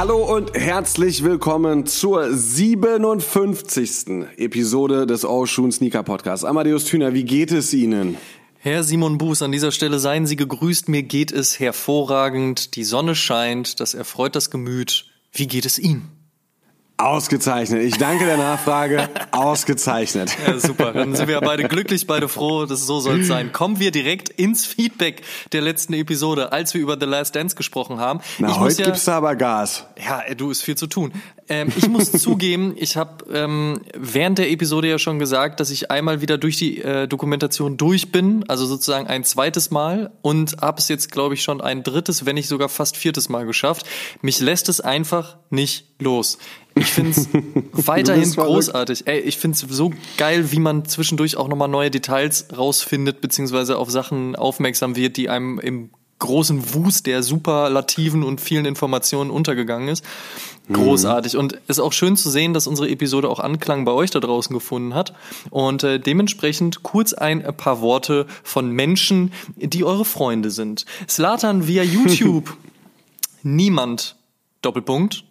Hallo und herzlich willkommen zur 57. Episode des All Sneaker Podcasts. Amadeus Thüner, wie geht es Ihnen? Herr Simon Buß, an dieser Stelle seien Sie gegrüßt. Mir geht es hervorragend. Die Sonne scheint, das erfreut das Gemüt. Wie geht es Ihnen? Ausgezeichnet. Ich danke der Nachfrage. Ausgezeichnet. Ja, super. Dann sind wir ja beide glücklich, beide froh. Das so soll es sein. Kommen wir direkt ins Feedback der letzten Episode, als wir über The Last Dance gesprochen haben. Na, ich heute ja, gibt's da aber Gas. Ja, du ist viel zu tun. Ähm, ich muss zugeben, ich habe ähm, während der Episode ja schon gesagt, dass ich einmal wieder durch die äh, Dokumentation durch bin, also sozusagen ein zweites Mal und habe es jetzt, glaube ich, schon ein drittes, wenn nicht sogar fast viertes Mal geschafft. Mich lässt es einfach nicht los. Ich finde es weiterhin großartig. Ey, ich finde es so geil, wie man zwischendurch auch nochmal neue Details rausfindet, beziehungsweise auf Sachen aufmerksam wird, die einem im großen Wust der Superlativen und vielen Informationen untergegangen ist. Großartig. Und es ist auch schön zu sehen, dass unsere Episode auch Anklang bei euch da draußen gefunden hat. Und äh, dementsprechend kurz ein paar Worte von Menschen, die eure Freunde sind. Slatan via YouTube. Niemand. Doppelpunkt.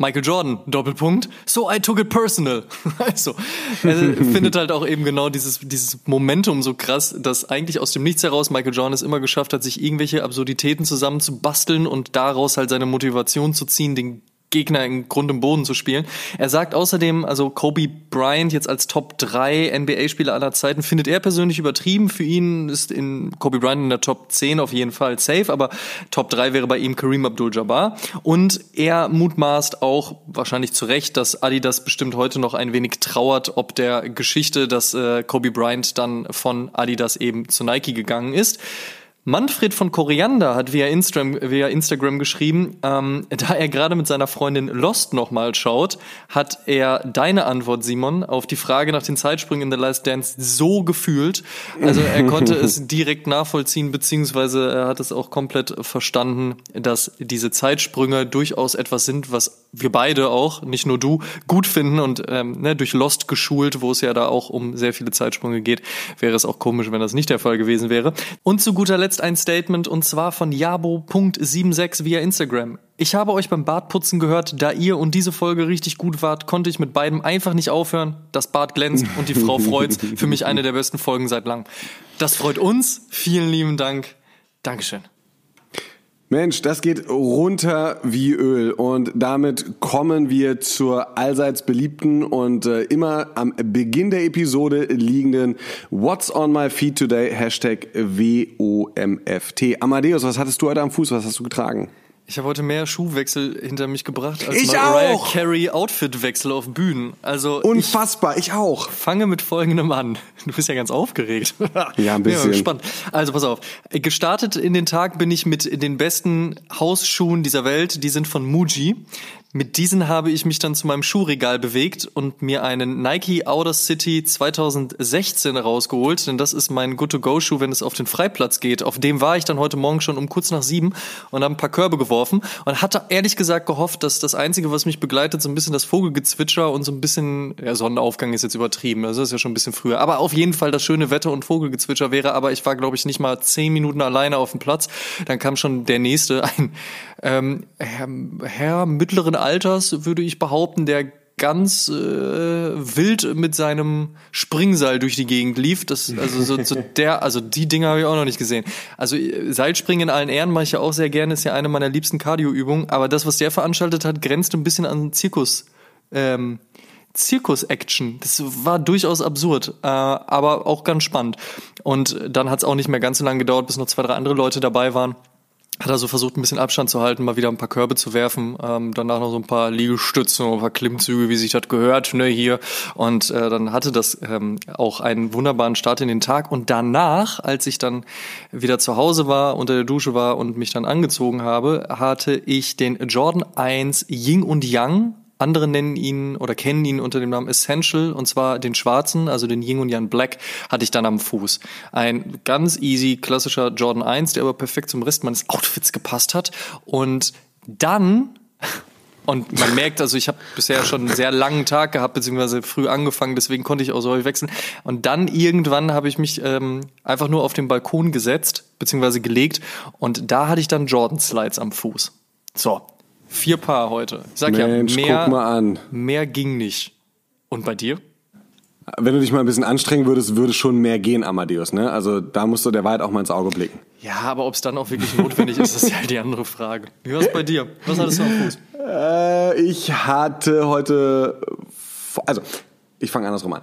Michael Jordan, Doppelpunkt. So I took it personal. Also, findet halt auch eben genau dieses, dieses Momentum so krass, dass eigentlich aus dem Nichts heraus Michael Jordan es immer geschafft hat, sich irgendwelche Absurditäten zusammenzubasteln und daraus halt seine Motivation zu ziehen, den Gegner im Grund im Boden zu spielen. Er sagt außerdem, also Kobe Bryant jetzt als Top 3 NBA-Spieler aller Zeiten findet er persönlich übertrieben. Für ihn ist in Kobe Bryant in der Top 10 auf jeden Fall safe, aber Top 3 wäre bei ihm Kareem Abdul-Jabbar. Und er mutmaßt auch, wahrscheinlich zu Recht, dass Adidas bestimmt heute noch ein wenig trauert, ob der Geschichte, dass äh, Kobe Bryant dann von Adidas eben zu Nike gegangen ist. Manfred von Koriander hat via Instagram, via Instagram geschrieben, ähm, da er gerade mit seiner Freundin Lost nochmal schaut, hat er deine Antwort, Simon, auf die Frage nach den Zeitsprüngen in The Last Dance so gefühlt. Also er konnte es direkt nachvollziehen, beziehungsweise er hat es auch komplett verstanden, dass diese Zeitsprünge durchaus etwas sind, was wir beide auch, nicht nur du, gut finden und ähm, ne, durch Lost geschult, wo es ja da auch um sehr viele Zeitsprünge geht, wäre es auch komisch, wenn das nicht der Fall gewesen wäre. Und zu guter Letzt ein Statement und zwar von Jabo.76 via Instagram. Ich habe euch beim Bartputzen gehört, da ihr und diese Folge richtig gut wart, konnte ich mit beidem einfach nicht aufhören. Das Bart glänzt und die Frau freut's. Für mich eine der besten Folgen seit langem. Das freut uns. Vielen lieben Dank. Dankeschön. Mensch, das geht runter wie Öl und damit kommen wir zur allseits beliebten und äh, immer am Beginn der Episode liegenden What's on my feed today Hashtag WOMFT. Amadeus, was hattest du heute am Fuß? Was hast du getragen? Ich habe heute mehr Schuhwechsel hinter mich gebracht als Ich Mariah auch! Carey Outfitwechsel auf Bühnen. Also Unfassbar, ich auch. ich fange mit folgendem an. Du bist ja ganz aufgeregt. Ja, ein bisschen. Mal gespannt. Also pass auf. Gestartet in den Tag bin ich mit den besten Hausschuhen dieser Welt. Die sind von Muji. Mit diesen habe ich mich dann zu meinem Schuhregal bewegt und mir einen Nike Outer City 2016 rausgeholt, denn das ist mein Good-to-Go-Schuh, wenn es auf den Freiplatz geht. Auf dem war ich dann heute Morgen schon um kurz nach sieben und habe ein paar Körbe geworfen und hatte ehrlich gesagt gehofft, dass das Einzige, was mich begleitet, so ein bisschen das Vogelgezwitscher und so ein bisschen, ja, Sonnenaufgang ist jetzt übertrieben, also ist ja schon ein bisschen früher, aber auf jeden Fall das schöne Wetter und Vogelgezwitscher wäre, aber ich war, glaube ich, nicht mal zehn Minuten alleine auf dem Platz. Dann kam schon der nächste, ein ähm, Herr, Herr mittleren Alters, würde ich behaupten, der ganz äh, wild mit seinem Springseil durch die Gegend lief. Das, also so, so der, also die Dinger habe ich auch noch nicht gesehen. Also äh, Seilspringen in allen Ehren mache ich ja auch sehr gerne, ist ja eine meiner liebsten Cardio-Übungen. Aber das, was der veranstaltet hat, grenzt ein bisschen an Zirkus. Ähm, Zirkus-Action. Das war durchaus absurd, äh, aber auch ganz spannend. Und dann hat es auch nicht mehr ganz so lange gedauert, bis noch zwei, drei andere Leute dabei waren. Hat er so versucht, ein bisschen Abstand zu halten, mal wieder ein paar Körbe zu werfen, ähm, danach noch so ein paar Liegestützen, ein paar Klimmzüge, wie sich das gehört, ne, hier. Und äh, dann hatte das ähm, auch einen wunderbaren Start in den Tag. Und danach, als ich dann wieder zu Hause war, unter der Dusche war und mich dann angezogen habe, hatte ich den Jordan 1 Ying und Yang andere nennen ihn oder kennen ihn unter dem Namen Essential und zwar den schwarzen, also den Ying und Yang Black, hatte ich dann am Fuß. Ein ganz easy klassischer Jordan 1, der aber perfekt zum Rest meines Outfits gepasst hat. Und dann und man merkt, also ich habe bisher schon einen sehr langen Tag gehabt, beziehungsweise früh angefangen, deswegen konnte ich auch so häufig wechseln. Und dann irgendwann habe ich mich ähm, einfach nur auf den Balkon gesetzt, beziehungsweise gelegt. Und da hatte ich dann Jordan Slides am Fuß. So, Vier Paar heute. Ich sag Mensch, ja, mehr, guck mal an. mehr ging nicht. Und bei dir? Wenn du dich mal ein bisschen anstrengen würdest, würde schon mehr gehen, Amadeus. Ne? Also da musst du der Wahrheit auch mal ins Auge blicken. Ja, aber ob es dann auch wirklich notwendig ist, ist ja die andere Frage. Wie war es bei dir? Was hattest du am Fuß? Äh, ich hatte heute, also ich fange andersrum an.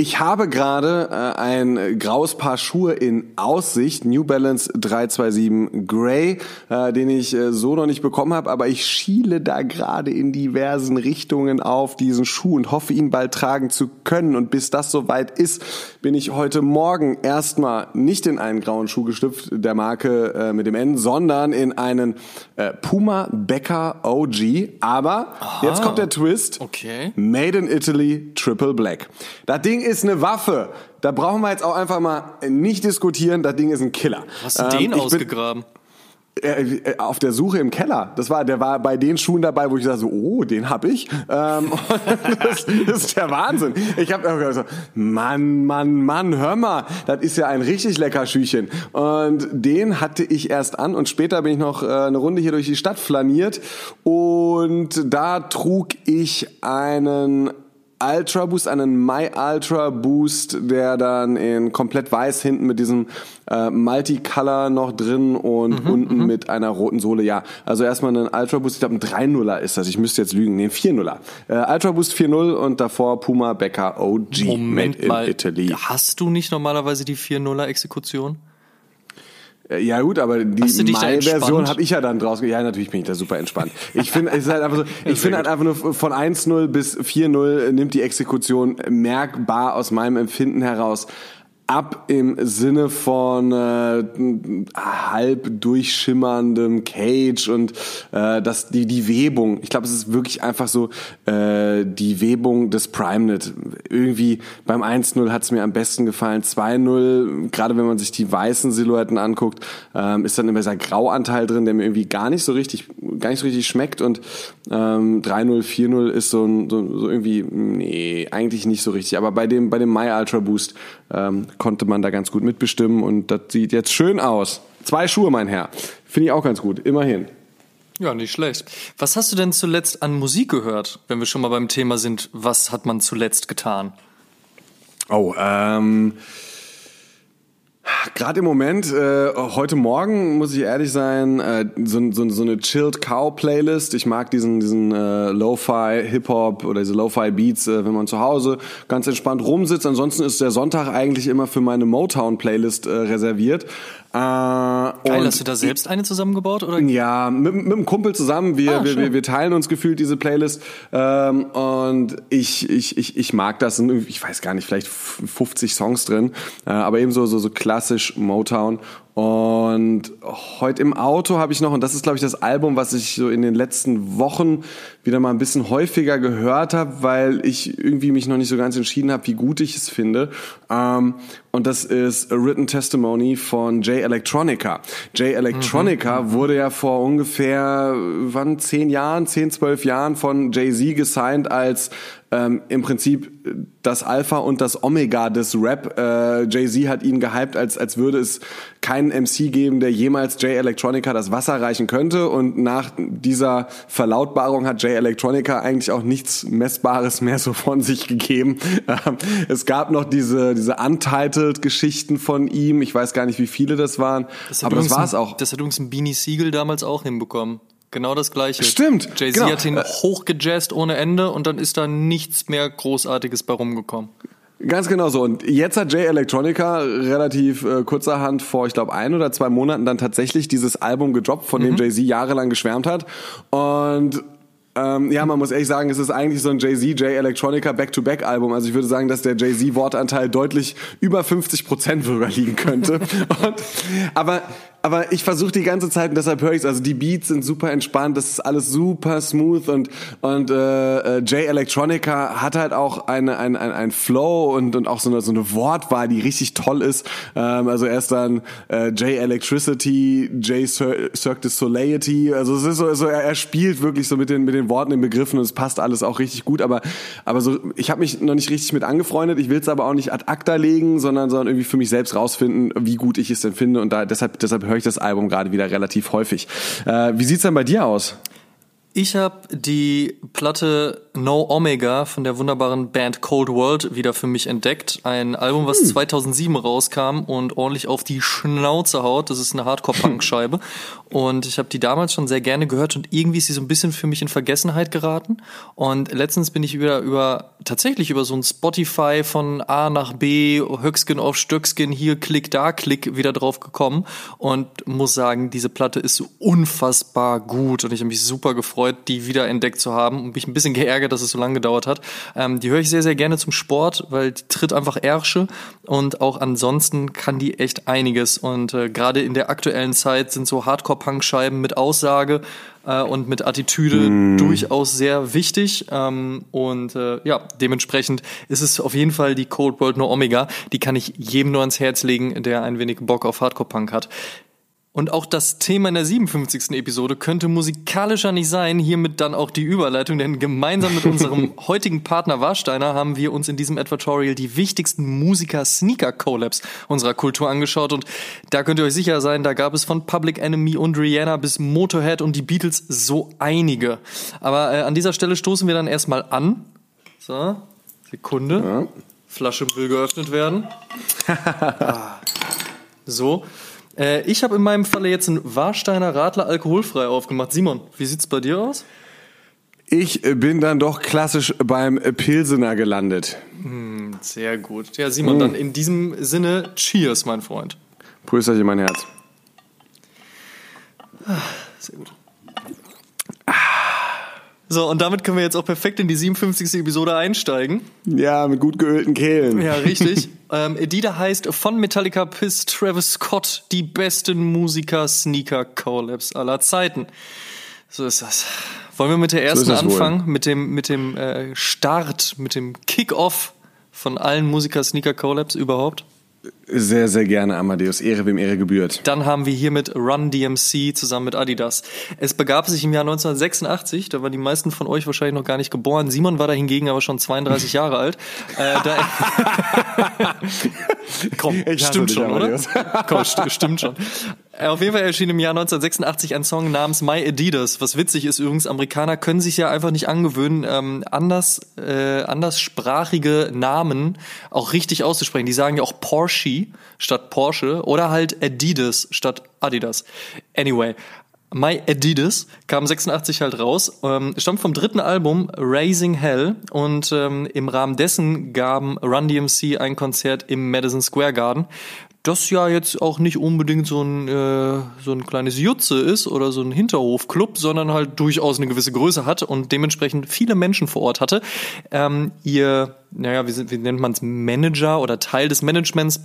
Ich habe gerade äh, ein graues Paar Schuhe in Aussicht, New Balance 327 Grey, äh, den ich äh, so noch nicht bekommen habe, aber ich schiele da gerade in diversen Richtungen auf diesen Schuh und hoffe, ihn bald tragen zu können. Und bis das soweit ist, bin ich heute Morgen erstmal nicht in einen grauen Schuh geschlüpft der Marke äh, mit dem N, sondern in einen äh, Puma Becker OG. Aber Aha. jetzt kommt der Twist. Okay. Made in Italy Triple Black. Das Ding ist eine Waffe. Da brauchen wir jetzt auch einfach mal nicht diskutieren. Das Ding ist ein Killer. Hast du Ähm, den bin- ausgegraben? äh, äh, auf der Suche im Keller. Das war, der war bei den Schuhen dabei, wo ich dachte so, oh, den hab ich. Ähm, das, das ist der Wahnsinn. Ich habe so, Mann, Mann, Mann, hör mal, das ist ja ein richtig lecker Schüchen. Und den hatte ich erst an und später bin ich noch äh, eine Runde hier durch die Stadt flaniert und da trug ich einen Ultra Boost, einen My Ultra Boost, der dann in komplett weiß hinten mit diesem äh, Multicolor noch drin und unten mit einer roten Sohle. Ja, also erstmal einen Ultra Boost, ich glaube ein 3-0er ist das, ich müsste jetzt lügen, nee, ein 4-0er. Äh, Ultra Boost 4.0 und davor Puma Becker OG Moment made in mal. Italy. Hast du nicht normalerweise die 4-0er Exekution? Äh, Ja gut, aber die entspannt? habe ich ja dann draus. Ja, natürlich bin ich da super entspannt. Ich finde, es ist halt einfach so, ich finde halt einfach nur von 1-0 bis 4-0 nimmt die Exekution merkbar aus meinem Empfinden heraus ab im Sinne von äh, halb durchschimmerndem Cage und äh, das die die Webung. Ich glaube, es ist wirklich einfach so äh, die Webung des PrimeNet. Irgendwie beim 1-0 hat es mir am besten gefallen. 2-0, gerade wenn man sich die weißen Silhouetten anguckt, ähm, ist dann immer dieser Grauanteil drin, der mir irgendwie gar nicht so richtig gar nicht so richtig schmeckt und ähm, 3-0, 4-0 ist so, so, so irgendwie nee, eigentlich nicht so richtig, aber bei dem bei dem My Ultra Boost ähm, konnte man da ganz gut mitbestimmen und das sieht jetzt schön aus. Zwei Schuhe, mein Herr. Finde ich auch ganz gut, immerhin. Ja, nicht schlecht. Was hast du denn zuletzt an Musik gehört, wenn wir schon mal beim Thema sind, was hat man zuletzt getan? Oh, ähm. Gerade im Moment, äh, heute Morgen muss ich ehrlich sein, äh, so, so, so eine Chilled Cow Playlist. Ich mag diesen, diesen äh, Lo-Fi Hip Hop oder diese Lo-Fi Beats, äh, wenn man zu Hause ganz entspannt rumsitzt. Ansonsten ist der Sonntag eigentlich immer für meine Motown Playlist äh, reserviert. Äh, Geil, hast du da selbst eine zusammengebaut oder? ja, mit, mit einem Kumpel zusammen. Wir, Ah, wir, wir, wir teilen uns gefühlt diese Playlist. Ähm, und ich, ich, ich, ich mag das. Ich weiß gar nicht, vielleicht 50 Songs drin. Äh, aber eben so, so, so klassisch Motown. Und heute im Auto habe ich noch, und das ist, glaube ich, das Album, was ich so in den letzten Wochen wieder mal ein bisschen häufiger gehört habe, weil ich irgendwie mich noch nicht so ganz entschieden habe, wie gut ich es finde. Ähm, und das ist A Written Testimony von Jay Electronica. Jay Electronica wurde ja vor ungefähr, wann, zehn Jahren, zehn, zwölf Jahren von Jay-Z gesigned als ähm, im Prinzip das Alpha und das Omega des Rap. Äh, Jay-Z hat ihn gehypt, als, als würde es keinen MC geben, der jemals Jay Electronica das Wasser reichen könnte. Und nach dieser Verlautbarung hat Jay Electronica eigentlich auch nichts Messbares mehr so von sich gegeben. Ähm, es gab noch diese, diese Untitled-Geschichten von ihm. Ich weiß gar nicht, wie viele das waren. hat aber das war es auch. Das hat übrigens ein Beanie Siegel damals auch hinbekommen. Genau das gleiche. Stimmt, Jay-Z genau. hat ihn Äh, hochgejazzt ohne Ende und dann ist da nichts mehr Großartiges bei rumgekommen. Ganz genau so. Und jetzt hat Jay Electronica relativ äh, kurzerhand vor, ich glaube, ein oder zwei Monaten dann tatsächlich dieses Album gedroppt, von dem mhm. Jay-Z jahrelang geschwärmt hat. Und ähm, ja, man muss ehrlich sagen, es ist eigentlich so ein Jay-Z, Jay Electronica Back-to-Back-Album. Also ich würde sagen, dass der Jay-Z-Wortanteil deutlich über 50 Prozent sogar liegen könnte. Und, aber aber ich versuche die ganze Zeit und deshalb höre ich es. Also die Beats sind super entspannt, das ist alles super smooth und und äh, äh Jay Electronica hat halt auch eine ein, ein, ein Flow und und auch so eine so eine Wortwahl, die richtig toll ist. Ähm, also er ist dann äh, Jay Electricity, Jay Cir Cirque du Soleility. Also es ist so, so er, er spielt wirklich so mit den mit den Worten, den Begriffen und es passt alles auch richtig gut. Aber aber so ich habe mich noch nicht richtig mit angefreundet. Ich will es aber auch nicht ad acta legen, sondern sondern irgendwie für mich selbst rausfinden, wie gut ich es denn finde und da deshalb deshalb höre ich das Album gerade wieder relativ häufig. Äh, wie sieht's denn bei dir aus? Ich habe die Platte No Omega von der wunderbaren Band Cold World wieder für mich entdeckt. Ein Album, was hm. 2007 rauskam und ordentlich auf die Schnauze haut. Das ist eine Hardcore-Punk-Scheibe. und ich habe die damals schon sehr gerne gehört und irgendwie ist sie so ein bisschen für mich in Vergessenheit geraten. Und letztens bin ich wieder über, tatsächlich über so ein Spotify von A nach B, Höckskin auf Stöckskin, hier Klick, da Klick wieder drauf gekommen und muss sagen, diese Platte ist unfassbar gut und ich habe mich super gefreut gefreut, die wieder entdeckt zu haben und mich ein bisschen geärgert, dass es so lange gedauert hat. Ähm, die höre ich sehr, sehr gerne zum Sport, weil die tritt einfach Ärsche und auch ansonsten kann die echt einiges. Und äh, gerade in der aktuellen Zeit sind so Hardcore-Punk-Scheiben mit Aussage äh, und mit Attitüde mm. durchaus sehr wichtig. Ähm, und äh, ja, dementsprechend ist es auf jeden Fall die Cold World No Omega. Die kann ich jedem nur ans Herz legen, der ein wenig Bock auf Hardcore-Punk hat. Und auch das Thema in der 57. Episode könnte musikalischer nicht sein. Hiermit dann auch die Überleitung, denn gemeinsam mit unserem heutigen Partner Warsteiner haben wir uns in diesem Advertorial die wichtigsten Musiker-Sneaker-Collabs unserer Kultur angeschaut. Und da könnt ihr euch sicher sein, da gab es von Public Enemy und Rihanna bis Motorhead und die Beatles so einige. Aber äh, an dieser Stelle stoßen wir dann erstmal an. So, Sekunde. Ja. Flasche will geöffnet werden. ah. So. Äh, ich habe in meinem Falle jetzt einen Warsteiner Radler alkoholfrei aufgemacht. Simon, wie sieht's bei dir aus? Ich bin dann doch klassisch beim Pilsener gelandet. Hm, sehr gut. Ja, Simon, hm. dann in diesem Sinne, Cheers, mein Freund. Prösterchen, mein Herz. Ah, sehr gut. So, und damit können wir jetzt auch perfekt in die 57. Episode einsteigen. Ja, mit gut geölten Kehlen. Ja, richtig. ähm, Edida heißt von Metallica bis Travis Scott die besten Musiker-Sneaker-Collabs aller Zeiten. So ist das. Wollen wir mit der ersten so anfangen? Wohl. Mit dem, mit dem äh, Start, mit dem Kick-Off von allen Musiker-Sneaker-Collabs überhaupt? Sehr, sehr gerne, Amadeus. Ehre, wem Ehre gebührt. Dann haben wir hier mit Run DMC zusammen mit Adidas. Es begab sich im Jahr 1986, da waren die meisten von euch wahrscheinlich noch gar nicht geboren. Simon war da hingegen aber schon 32 Jahre alt. Äh, Komm, stimmt schon, oder? Komm, st stimmt schon. Äh, auf jeden Fall erschien im Jahr 1986 ein Song namens My Adidas. Was witzig ist übrigens, Amerikaner können sich ja einfach nicht angewöhnen, ähm, anders, äh, anderssprachige Namen auch richtig auszusprechen. Die sagen ja auch Porsche statt Porsche oder halt Adidas statt Adidas. Anyway, My Adidas kam 86 halt raus, ähm, stammt vom dritten Album Raising Hell und ähm, im Rahmen dessen gaben Run DMC ein Konzert im Madison Square Garden. Das ja jetzt auch nicht unbedingt so ein, äh, so ein kleines Jutze ist oder so ein Hinterhofclub, sondern halt durchaus eine gewisse Größe hat und dementsprechend viele Menschen vor Ort hatte. Ähm, ihr, naja, wie, wie nennt man es, Manager oder Teil des Managements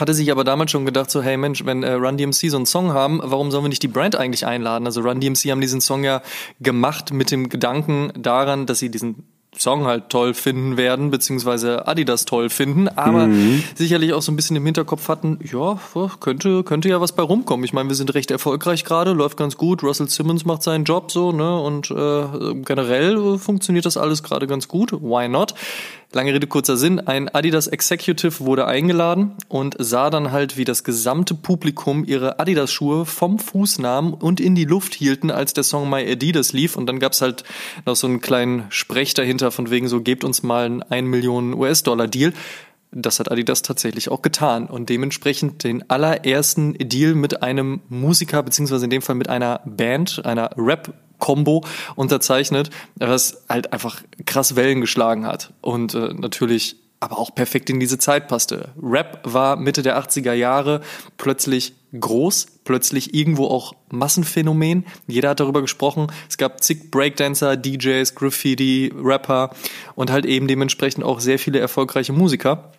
hatte sich aber damals schon gedacht, so, hey Mensch, wenn äh, Run DMC so einen Song haben, warum sollen wir nicht die Brand eigentlich einladen? Also Run DMC haben diesen Song ja gemacht mit dem Gedanken daran, dass sie diesen Song halt toll finden werden, beziehungsweise Adidas toll finden, aber mhm. sicherlich auch so ein bisschen im Hinterkopf hatten, ja, könnte, könnte ja was bei rumkommen. Ich meine, wir sind recht erfolgreich gerade, läuft ganz gut, Russell Simmons macht seinen Job so, ne, und äh, generell funktioniert das alles gerade ganz gut, why not? Lange Rede, kurzer Sinn. Ein Adidas Executive wurde eingeladen und sah dann halt, wie das gesamte Publikum ihre Adidas-Schuhe vom Fuß nahmen und in die Luft hielten, als der Song My Adidas lief. Und dann gab's halt noch so einen kleinen Sprech dahinter von wegen so, gebt uns mal einen 1 Millionen US-Dollar-Deal. Das hat Adidas tatsächlich auch getan und dementsprechend den allerersten Deal mit einem Musiker, beziehungsweise in dem Fall mit einer Band, einer Rap Combo unterzeichnet, was halt einfach krass Wellen geschlagen hat. Und äh, natürlich aber auch perfekt in diese Zeit passte. Rap war Mitte der 80er Jahre plötzlich groß, plötzlich irgendwo auch Massenphänomen. Jeder hat darüber gesprochen. Es gab zig Breakdancer, DJs, Graffiti, Rapper und halt eben dementsprechend auch sehr viele erfolgreiche Musiker.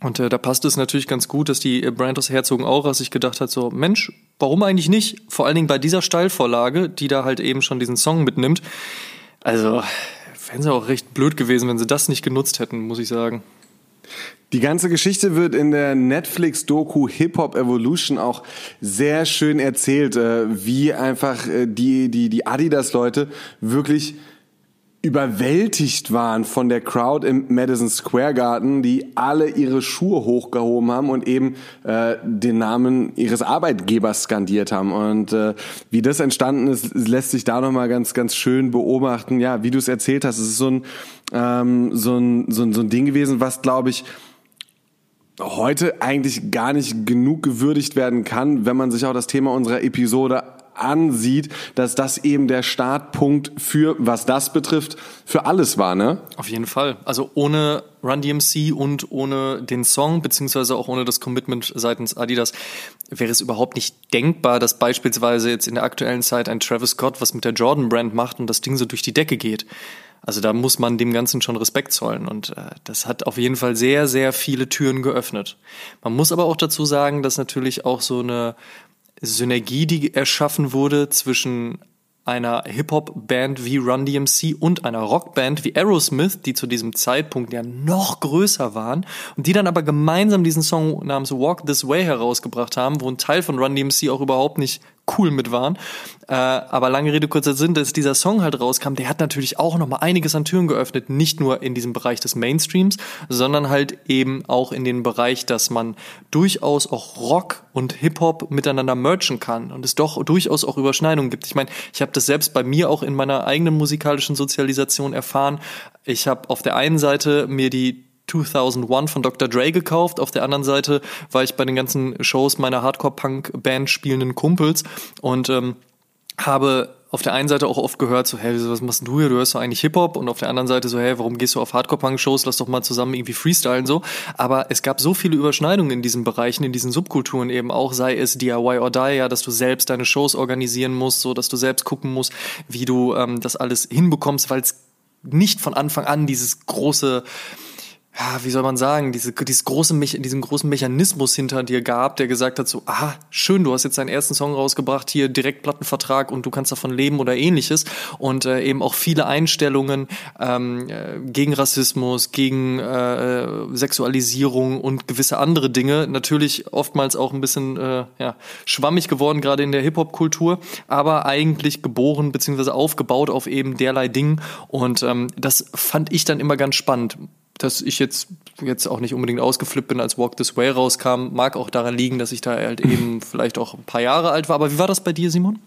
Und äh, da passt es natürlich ganz gut, dass die Brand aus Herzogenaurach sich gedacht hat, so Mensch, warum eigentlich nicht? Vor allen Dingen bei dieser Steilvorlage, die da halt eben schon diesen Song mitnimmt. Also wären sie auch recht blöd gewesen, wenn sie das nicht genutzt hätten, muss ich sagen. Die ganze Geschichte wird in der Netflix-Doku Hip Hop Evolution auch sehr schön erzählt, äh, wie einfach äh, die, die, die Adidas-Leute wirklich überwältigt waren von der Crowd im Madison Square Garden, die alle ihre Schuhe hochgehoben haben und eben äh, den Namen ihres Arbeitgebers skandiert haben. Und äh, wie das entstanden ist, lässt sich da nochmal ganz, ganz schön beobachten. Ja, wie du es erzählt hast, es ist so ein, ähm, so ein, so ein, so ein Ding gewesen, was, glaube ich, heute eigentlich gar nicht genug gewürdigt werden kann, wenn man sich auch das Thema unserer Episode ansieht, dass das eben der Startpunkt für, was das betrifft, für alles war, ne? Auf jeden Fall. Also ohne Run DMC und ohne den Song, beziehungsweise auch ohne das Commitment seitens Adidas, wäre es überhaupt nicht denkbar, dass beispielsweise jetzt in der aktuellen Zeit ein Travis Scott was mit der Jordan Brand macht und das Ding so durch die Decke geht. Also da muss man dem Ganzen schon Respekt zollen und äh, das hat auf jeden Fall sehr, sehr viele Türen geöffnet. Man muss aber auch dazu sagen, dass natürlich auch so eine Synergie, die erschaffen wurde zwischen einer Hip-Hop-Band wie Run DMC und einer Rockband wie Aerosmith, die zu diesem Zeitpunkt ja noch größer waren und die dann aber gemeinsam diesen Song namens Walk This Way herausgebracht haben, wo ein Teil von Run DMC auch überhaupt nicht cool mit waren. Äh, aber lange Rede, kurzer Sinn, dass dieser Song halt rauskam, der hat natürlich auch nochmal einiges an Türen geöffnet. Nicht nur in diesem Bereich des Mainstreams, sondern halt eben auch in den Bereich, dass man durchaus auch Rock und Hip-Hop miteinander merchen kann und es doch durchaus auch Überschneidungen gibt. Ich meine, ich habe das selbst bei mir auch in meiner eigenen musikalischen Sozialisation erfahren. Ich habe auf der einen Seite mir die 2001 von Dr. Dre gekauft. Auf der anderen Seite war ich bei den ganzen Shows meiner Hardcore-Punk-Band spielenden Kumpels und ähm, habe auf der einen Seite auch oft gehört, so, hey, was machst du hier? Du hörst doch eigentlich Hip-Hop. Und auf der anderen Seite so, hey, warum gehst du auf Hardcore-Punk-Shows? Lass doch mal zusammen irgendwie freestylen so. Aber es gab so viele Überschneidungen in diesen Bereichen, in diesen Subkulturen eben auch, sei es DIY or Die, ja, dass du selbst deine Shows organisieren musst, so, dass du selbst gucken musst, wie du ähm, das alles hinbekommst, weil es nicht von Anfang an dieses große ja, wie soll man sagen, diese, dieses große, diesen großen Mechanismus hinter dir gab, der gesagt hat so, ah, schön, du hast jetzt deinen ersten Song rausgebracht, hier direkt Plattenvertrag und du kannst davon leben oder ähnliches. Und äh, eben auch viele Einstellungen ähm, äh, gegen Rassismus, gegen äh, Sexualisierung und gewisse andere Dinge, natürlich oftmals auch ein bisschen äh, ja, schwammig geworden, gerade in der Hip-Hop-Kultur, aber eigentlich geboren beziehungsweise aufgebaut auf eben derlei Dingen. Und ähm, das fand ich dann immer ganz spannend dass ich jetzt, jetzt auch nicht unbedingt ausgeflippt bin, als Walk This Way rauskam. Mag auch daran liegen, dass ich da halt eben vielleicht auch ein paar Jahre alt war. Aber wie war das bei dir, Simon?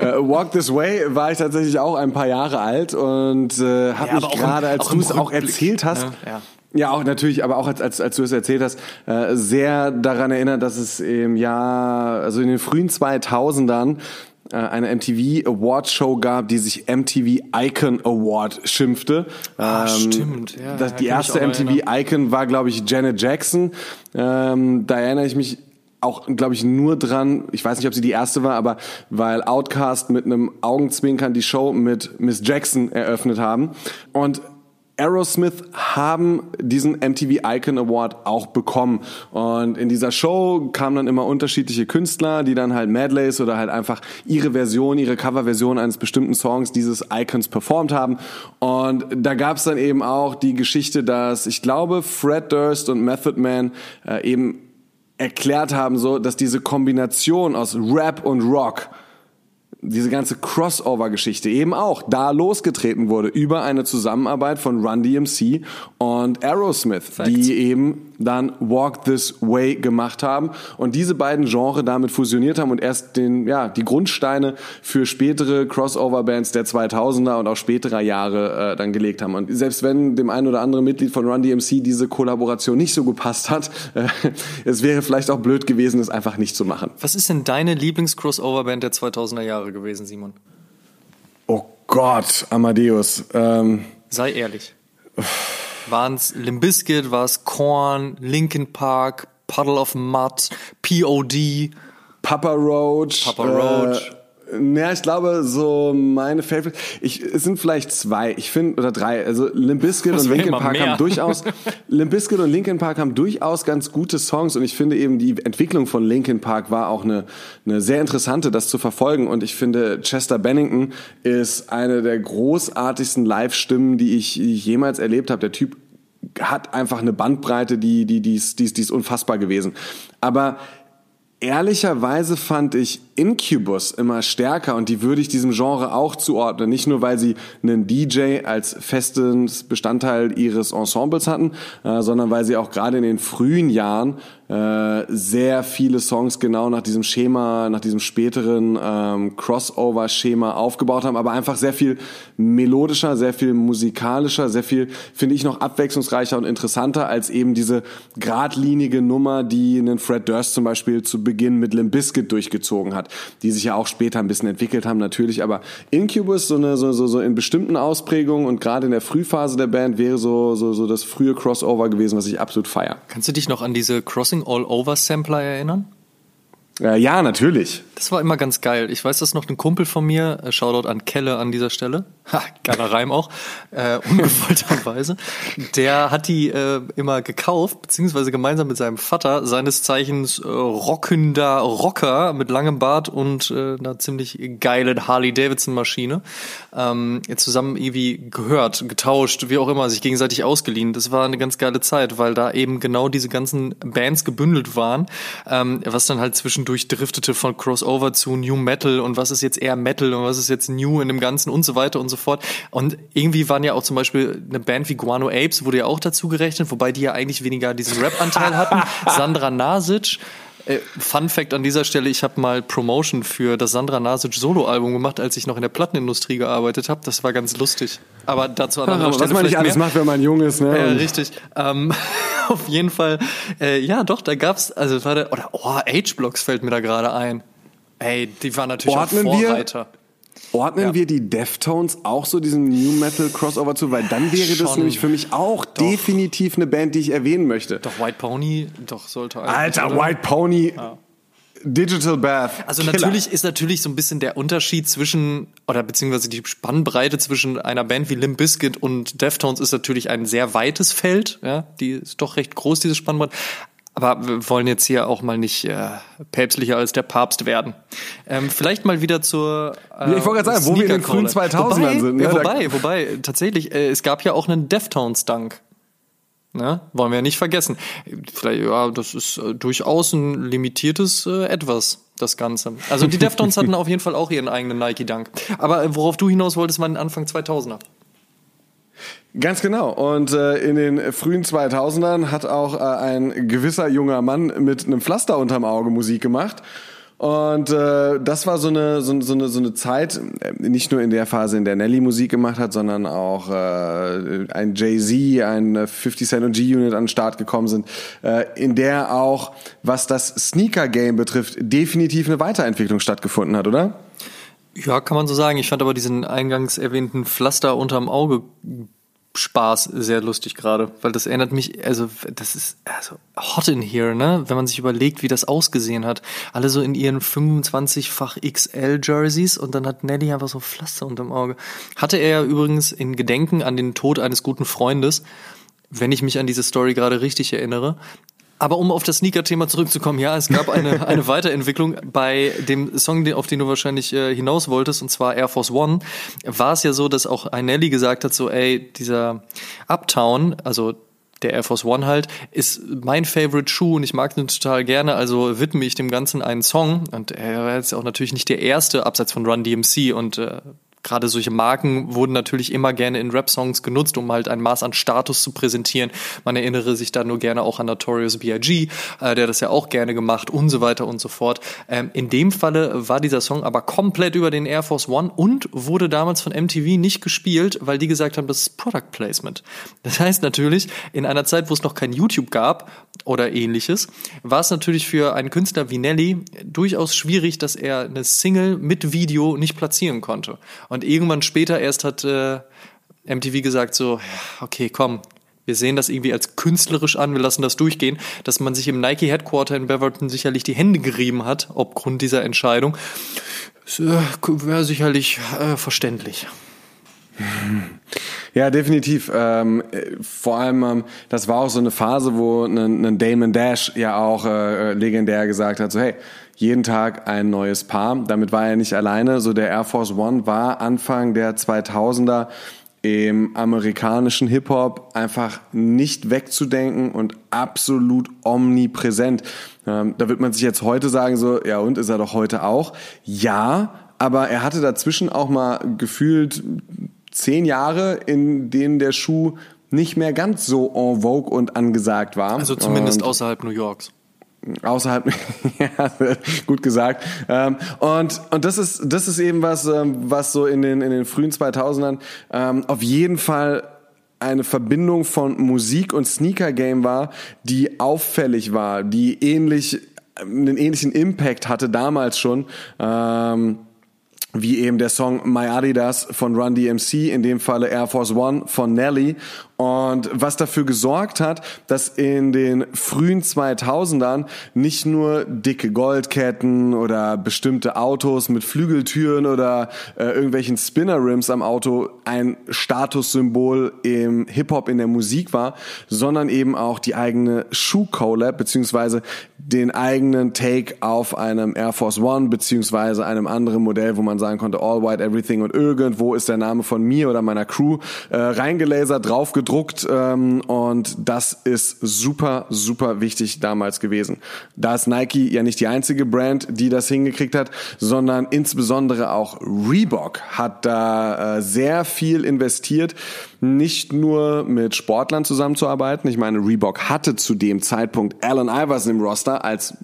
uh, Walk This Way war ich tatsächlich auch ein paar Jahre alt und äh, habe ja, mich gerade, als du es auch erzählt hast, ja, ja. Ja, auch natürlich, aber auch als, als, als du es erzählt hast, äh, sehr daran erinnert, dass es im Jahr, also in den frühen 2000ern äh, eine MTV Award Show gab, die sich MTV Icon Award schimpfte. Ah, ähm, stimmt. Ja, das, die erste MTV Icon war, glaube ich, Janet Jackson. Ähm, da erinnere ich mich auch, glaube ich, nur dran, ich weiß nicht, ob sie die erste war, aber weil Outcast mit einem Augenzwinkern die Show mit Miss Jackson eröffnet haben. Und Aerosmith haben diesen MTV Icon Award auch bekommen. Und in dieser Show kamen dann immer unterschiedliche Künstler, die dann halt Medleys oder halt einfach ihre Version, ihre Coverversion eines bestimmten Songs dieses Icons performt haben. Und da gab es dann eben auch die Geschichte, dass ich glaube, Fred Durst und Method Man äh, eben erklärt haben, so, dass diese Kombination aus Rap und Rock diese ganze Crossover-Geschichte eben auch da losgetreten wurde über eine Zusammenarbeit von Run DMC und Aerosmith, Facts. die eben dann Walk This Way gemacht haben und diese beiden Genres damit fusioniert haben und erst den, ja, die Grundsteine für spätere Crossover-Bands der 2000er und auch späterer Jahre äh, dann gelegt haben. Und selbst wenn dem einen oder anderen Mitglied von Run DMC diese Kollaboration nicht so gepasst hat, äh, es wäre vielleicht auch blöd gewesen, es einfach nicht zu machen. Was ist denn deine Lieblings-Crossover-Band der 2000er Jahre gewesen, Simon? Oh Gott, Amadeus. Ähm, Sei ehrlich. Waren's Limbiskit, war's Korn, Linkin Park, Puddle of Mud, POD, Papa Roach. Papa Roach. Ja, ich glaube, so meine Favorite. Ich, es sind vielleicht zwei. Ich finde, oder drei. Also Limp Bizkit und Linkin Park mehr. haben durchaus, Limp Bizkit und Linkin Park haben durchaus ganz gute Songs und ich finde eben die Entwicklung von Linkin Park war auch eine, eine sehr interessante, das zu verfolgen und ich finde Chester Bennington ist eine der großartigsten Live-Stimmen, die ich, die ich jemals erlebt habe. Der Typ hat einfach eine Bandbreite, die, die, die, ist, die, ist, die ist unfassbar gewesen. Aber ehrlicherweise fand ich Incubus immer stärker und die würde ich diesem Genre auch zuordnen. Nicht nur, weil sie einen DJ als festes Bestandteil ihres Ensembles hatten, äh, sondern weil sie auch gerade in den frühen Jahren äh, sehr viele Songs genau nach diesem Schema, nach diesem späteren ähm, Crossover-Schema aufgebaut haben, aber einfach sehr viel melodischer, sehr viel musikalischer, sehr viel, finde ich, noch abwechslungsreicher und interessanter als eben diese geradlinige Nummer, die einen Fred Durst zum Beispiel zu Beginn mit Limp Bizkit durchgezogen hat, die sich ja auch später ein bisschen entwickelt haben natürlich, aber Incubus so eine so so, so in bestimmten Ausprägungen und gerade in der Frühphase der Band wäre so so so das frühe Crossover gewesen, was ich absolut feier. Kannst du dich noch an diese Crossing All Over Sampler erinnern? Äh, ja, natürlich. Das war immer ganz geil. Ich weiß, dass noch ein Kumpel von mir, äh, Shoutout an Kelle an dieser Stelle, ha, geiler Reim auch, äh, ungewollterweise, der hat die äh, immer gekauft, beziehungsweise gemeinsam mit seinem Vater, seines Zeichens äh, rockender Rocker mit langem Bart und äh, einer ziemlich geilen Harley-Davidson-Maschine, ähm, zusammen irgendwie gehört, getauscht, wie auch immer, sich gegenseitig ausgeliehen. Das war eine ganz geile Zeit, weil da eben genau diese ganzen Bands gebündelt waren, ähm, was dann halt zwischendurch driftete von Crossover zu New Metal und was ist jetzt eher Metal und was ist jetzt New in dem Ganzen und so weiter und so fort. Und irgendwie waren ja auch zum Beispiel eine Band wie Guano Apes, wurde ja auch dazu gerechnet, wobei die ja eigentlich weniger diesen Rap-Anteil hatten. Sandra Nasic. Äh, Fun Fact an dieser Stelle, ich habe mal Promotion für das Sandra Nasic Soloalbum gemacht, als ich noch in der Plattenindustrie gearbeitet habe. Das war ganz lustig. Aber dazu an anderer Aber Stelle was man nicht alles mehr. macht, wenn man jung ist, ne? Ja, richtig. Ähm, auf jeden Fall, äh, ja doch, da gab's, also war der, oder oh, H-Blocks fällt mir da gerade ein. Ey, die waren natürlich Ordnen auch wir- Vorreiter. Ordnen Ja. wir die Deftones auch so diesem New Metal Crossover zu, weil dann wäre das Schon. nämlich für mich auch definitiv eine Band, die ich erwähnen möchte. Doch, White Pony, doch, sollte Alter, oder? White Pony, Digital Bath. Also Killer. natürlich ist natürlich so ein bisschen der Unterschied zwischen, oder beziehungsweise die Spannbreite zwischen einer Band wie Limp Bizkit und Deftones ist natürlich ein sehr weites Feld. Ja, die ist doch recht groß, diese Spannbreite. Aber wir wollen jetzt hier auch mal nicht äh, päpstlicher als der Papst werden. Ähm, vielleicht mal wieder zur äh, Ja, ich wollte gerade sagen, wo wir in den frühen Sneaker-Caller. 2000ern wobei, sind, ne? Ja, wobei, wobei, tatsächlich, äh, es gab ja auch einen Deftones-Dunk. Ne? Wollen wir ja nicht vergessen. Vielleicht, ja, das ist äh, durchaus ein limitiertes äh, Etwas, das Ganze. Also die Deftones hatten auf jeden Fall auch ihren eigenen Nike-Dunk. Aber worauf du hinaus wolltest, war Anfang 2000er. Ganz genau. Und äh, in den frühen 2000ern hat auch äh, ein gewisser junger Mann mit einem Pflaster unterm Auge Musik gemacht. Und äh, das war so eine, so, so, eine, so eine Zeit, äh, nicht nur in der Phase, in der Nelly Musik gemacht hat, sondern auch äh, ein Jay-Z, ein äh, 50 Cent und G-Unit an den Start gekommen sind, äh, in der auch, was das Sneaker-Game betrifft, definitiv eine Weiterentwicklung stattgefunden hat, oder? Ja, kann man so sagen. Ich fand aber diesen eingangs erwähnten Pflaster unterm Auge Spaß sehr lustig gerade, weil das erinnert mich, also das ist also hot in here, ne? Wenn man sich überlegt, wie das ausgesehen hat. Alle so in ihren 25-fach XL Jerseys und dann hat Nelly einfach so Pflaster unterm Auge. Hatte er ja übrigens in Gedenken an den Tod eines guten Freundes, wenn ich mich an diese Story gerade richtig erinnere. Aber um auf das Sneaker-Thema zurückzukommen, ja, es gab eine, eine Weiterentwicklung bei dem Song, auf den du wahrscheinlich äh, hinaus wolltest, und zwar Air Force One. War es ja so, dass auch Nelly gesagt hat, so, ey, dieser Uptown, also der Air Force One halt, ist mein Favorite Schuh und ich mag den total gerne, also widme ich dem Ganzen einen Song. Und er war jetzt auch natürlich nicht der erste, abseits von Run DMC und äh, gerade solche Marken wurden natürlich immer gerne in Rap-Songs genutzt, um halt ein Maß an Status zu präsentieren. Man erinnere sich da nur gerne auch an Notorious B.I.G., äh, der das ja auch gerne gemacht und so weiter und so fort. Ähm, in dem Falle war dieser Song aber komplett über den Air Force One und wurde damals von MTV nicht gespielt, weil die gesagt haben, das ist Product Placement. Das heißt natürlich, in einer Zeit, wo es noch kein YouTube gab oder ähnliches, war es natürlich für einen Künstler wie Nelly durchaus schwierig, dass er eine Single mit Video nicht platzieren konnte. Irgendwann später erst hat äh, MTV gesagt so, okay, komm, wir sehen das irgendwie als künstlerisch an, wir lassen das durchgehen, dass man sich im Nike Headquarter in Beverton sicherlich die Hände gerieben hat, aufgrund dieser Entscheidung, äh, wäre sicherlich äh, verständlich. Ja, definitiv. Ähm, vor allem, ähm, das war auch so eine Phase, wo ein Damon Dash ja auch äh, legendär gesagt hat, so hey, jeden Tag ein neues Paar. Damit war er nicht alleine. So der Air Force One war Anfang der 2000er im amerikanischen Hip-Hop einfach nicht wegzudenken und absolut omnipräsent. Ähm, da wird man sich jetzt heute sagen, so, ja, und ist er doch heute auch? Ja, aber er hatte dazwischen auch mal gefühlt zehn Jahre, in denen der Schuh nicht mehr ganz so en vogue und angesagt war. Also zumindest und außerhalb New Yorks außerhalb, ja, gut gesagt. Ähm, und und das ist das ist eben was, ähm, was so in den in den frühen 2000ern ähm, auf jeden Fall eine Verbindung von Musik und Sneaker Game war, die auffällig war, die ähnlich einen ähnlichen Impact hatte damals schon. Ähm, wie eben der Song My Adidas von Run DMC, in dem Falle Air Force One von Nelly und was dafür gesorgt hat, dass in den frühen 2000ern nicht nur dicke Goldketten oder bestimmte Autos mit Flügeltüren oder äh, irgendwelchen Spinner-Rims am Auto ein Statussymbol im Hip-Hop in der Musik war, sondern eben auch die eigene Schuh-Collab beziehungsweise den eigenen Take auf einem Air Force One beziehungsweise einem anderen Modell, wo man sagen konnte All White Everything und irgendwo ist der Name von mir oder meiner Crew äh, reingelasert, draufgedrückt gedruckt ähm, und das ist super, super wichtig damals gewesen. Da ist Nike ja nicht die einzige Brand, die das hingekriegt hat, sondern insbesondere auch Reebok hat da äh, sehr viel investiert nicht nur mit Sportlern zusammenzuarbeiten. Ich meine, Reebok hatte zu dem Zeitpunkt Allen Iverson im Roster als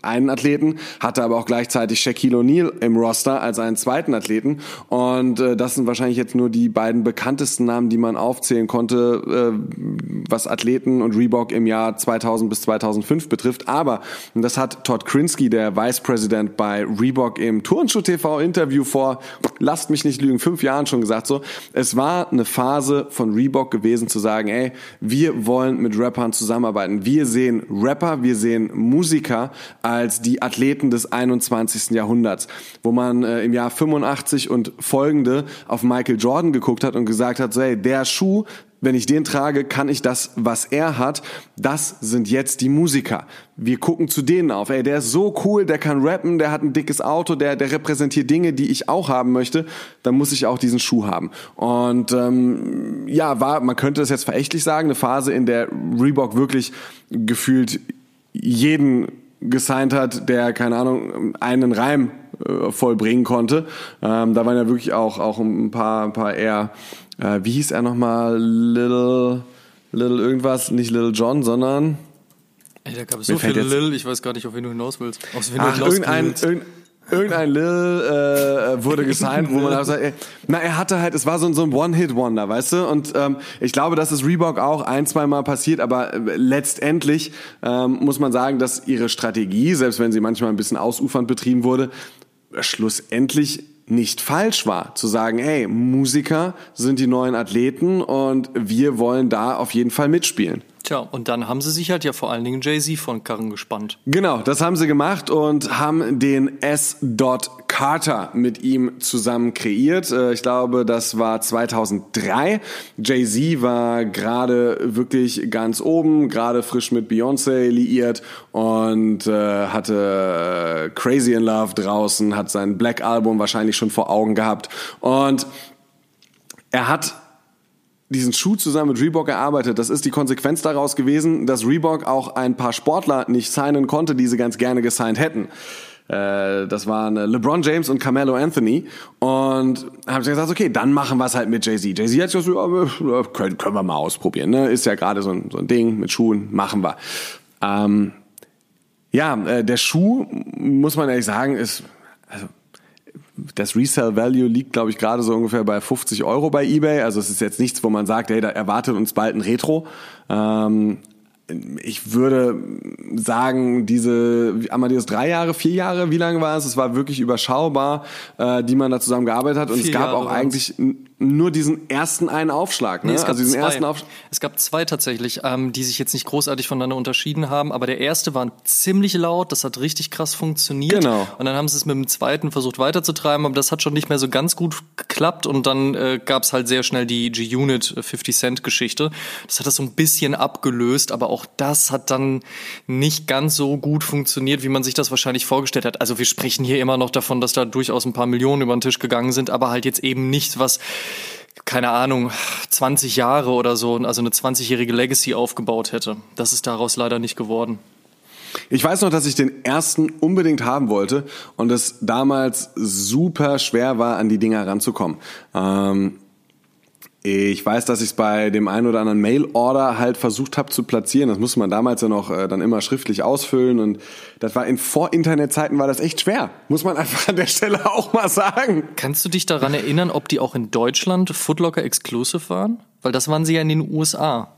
einen Athleten, hatte aber auch gleichzeitig Shaquille O'Neal im Roster als einen zweiten Athleten. Und äh, das sind wahrscheinlich jetzt nur die beiden bekanntesten Namen, die man aufzählen konnte, äh, was Athleten und Reebok im Jahr 2000 bis 2005 betrifft. Aber und das hat Todd Krinsky, der Vice President bei Reebok im Turnschuh TV Interview vor, lasst mich nicht lügen, fünf Jahren schon gesagt so. Es war eine Phase von Reebok gewesen zu sagen, ey, wir wollen mit Rappern zusammenarbeiten. Wir sehen Rapper, wir sehen Musiker als die Athleten des 21. Jahrhunderts, wo man äh, im Jahr 85 und folgende auf Michael Jordan geguckt hat und gesagt hat, so, hey, der Schuh, wenn ich den trage, kann ich das, was er hat. Das sind jetzt die Musiker. Wir gucken zu denen auf. Ey, der ist so cool, der kann rappen, der hat ein dickes Auto, der, der repräsentiert Dinge, die ich auch haben möchte. Dann muss ich auch diesen Schuh haben. Und ähm, ja, war, man könnte das jetzt verächtlich sagen, eine Phase, in der Reebok wirklich gefühlt jeden gesigned hat, der, keine Ahnung, einen Reim äh, vollbringen konnte. Ähm, da waren ja wirklich auch, auch ein paar, ein paar eher äh, wie hieß er nochmal? Little, Little irgendwas, nicht Little John, sondern. Ey, da gab es so viele Lil, ich weiß gar nicht, auf wen du hinaus willst. Auf wen Ach, du irgendein, willst. irgendein, irgendein Lil äh, wurde gesigned, wo man auch sagt, ey, na, er hatte halt, es war so, so ein One-Hit-Wonder, weißt du? Und ähm, ich glaube, dass es Reebok auch ein, zwei Mal passiert, aber äh, letztendlich ähm, muss man sagen, dass ihre Strategie, selbst wenn sie manchmal ein bisschen ausufernd betrieben wurde, schlussendlich nicht falsch war, zu sagen, hey, Musiker sind die neuen Athleten und wir wollen da auf jeden Fall mitspielen. Tja, und dann haben sie sich halt ja vor allen Dingen Jay-Z von Karren gespannt. Genau, das haben sie gemacht und haben den S. Carter mit ihm zusammen kreiert. Äh, ich glaube, das war 2003. Jay-Z war gerade wirklich ganz oben, gerade frisch mit Beyoncé liiert und äh, hatte äh, Crazy in Love draußen, hat sein Black Album wahrscheinlich schon vor Augen gehabt und er hat diesen Schuh zusammen mit Reebok erarbeitet. Das ist die Konsequenz daraus gewesen, dass Reebok auch ein paar Sportler nicht signen konnte, die sie ganz gerne gesigned hätten. Äh, das waren äh, LeBron James und Carmelo Anthony. Und haben sie gesagt, okay, dann machen wir es halt mit Jay-Z. Jay-Z hat gesagt, ja, können, können wir mal ausprobieren. Ne? Ist ja gerade so ein, so ein Ding mit Schuhen, machen wir. Ähm, ja, äh, der Schuh, muss man ehrlich sagen, ist... Also, das Resale Value liegt, glaube ich, gerade so ungefähr bei 50 Euro bei eBay. Also es ist jetzt nichts, wo man sagt, hey, da erwartet uns bald ein Retro. Ähm, ich würde sagen, diese Amadeus drei Jahre, vier Jahre, wie lange war es? Es war wirklich überschaubar, äh, die man da zusammen gearbeitet hat. Und vier es gab Jahre auch eigentlich, nur diesen ersten einen Aufschlag, ne? Nee, es, gab also diesen zwei. ersten Aufschlag. es gab zwei tatsächlich, ähm, die sich jetzt nicht großartig voneinander unterschieden haben, aber der erste war ziemlich laut, das hat richtig krass funktioniert. Genau. Und dann haben sie es mit dem zweiten versucht weiterzutreiben, aber das hat schon nicht mehr so ganz gut geklappt und dann äh, gab es halt sehr schnell die G-Unit 50 Cent Geschichte. Das hat das so ein bisschen abgelöst, aber auch das hat dann nicht ganz so gut funktioniert, wie man sich das wahrscheinlich vorgestellt hat. Also wir sprechen hier immer noch davon, dass da durchaus ein paar Millionen über den Tisch gegangen sind, aber halt jetzt eben nicht was keine Ahnung, 20 Jahre oder so, also eine 20-jährige Legacy aufgebaut hätte. Das ist daraus leider nicht geworden. Ich weiß noch, dass ich den ersten unbedingt haben wollte und es damals super schwer war, an die Dinger ranzukommen. Ähm, ich weiß, dass ich es bei dem einen oder anderen Mail-Order halt versucht habe zu platzieren. Das musste man damals ja noch äh, dann immer schriftlich ausfüllen und das war in Vor-Internet-Zeiten war das echt schwer. Muss man einfach an der Stelle auch mal sagen. Kannst du dich daran erinnern, ob die auch in Deutschland Footlocker Exclusive waren? Weil das waren sie ja in den USA.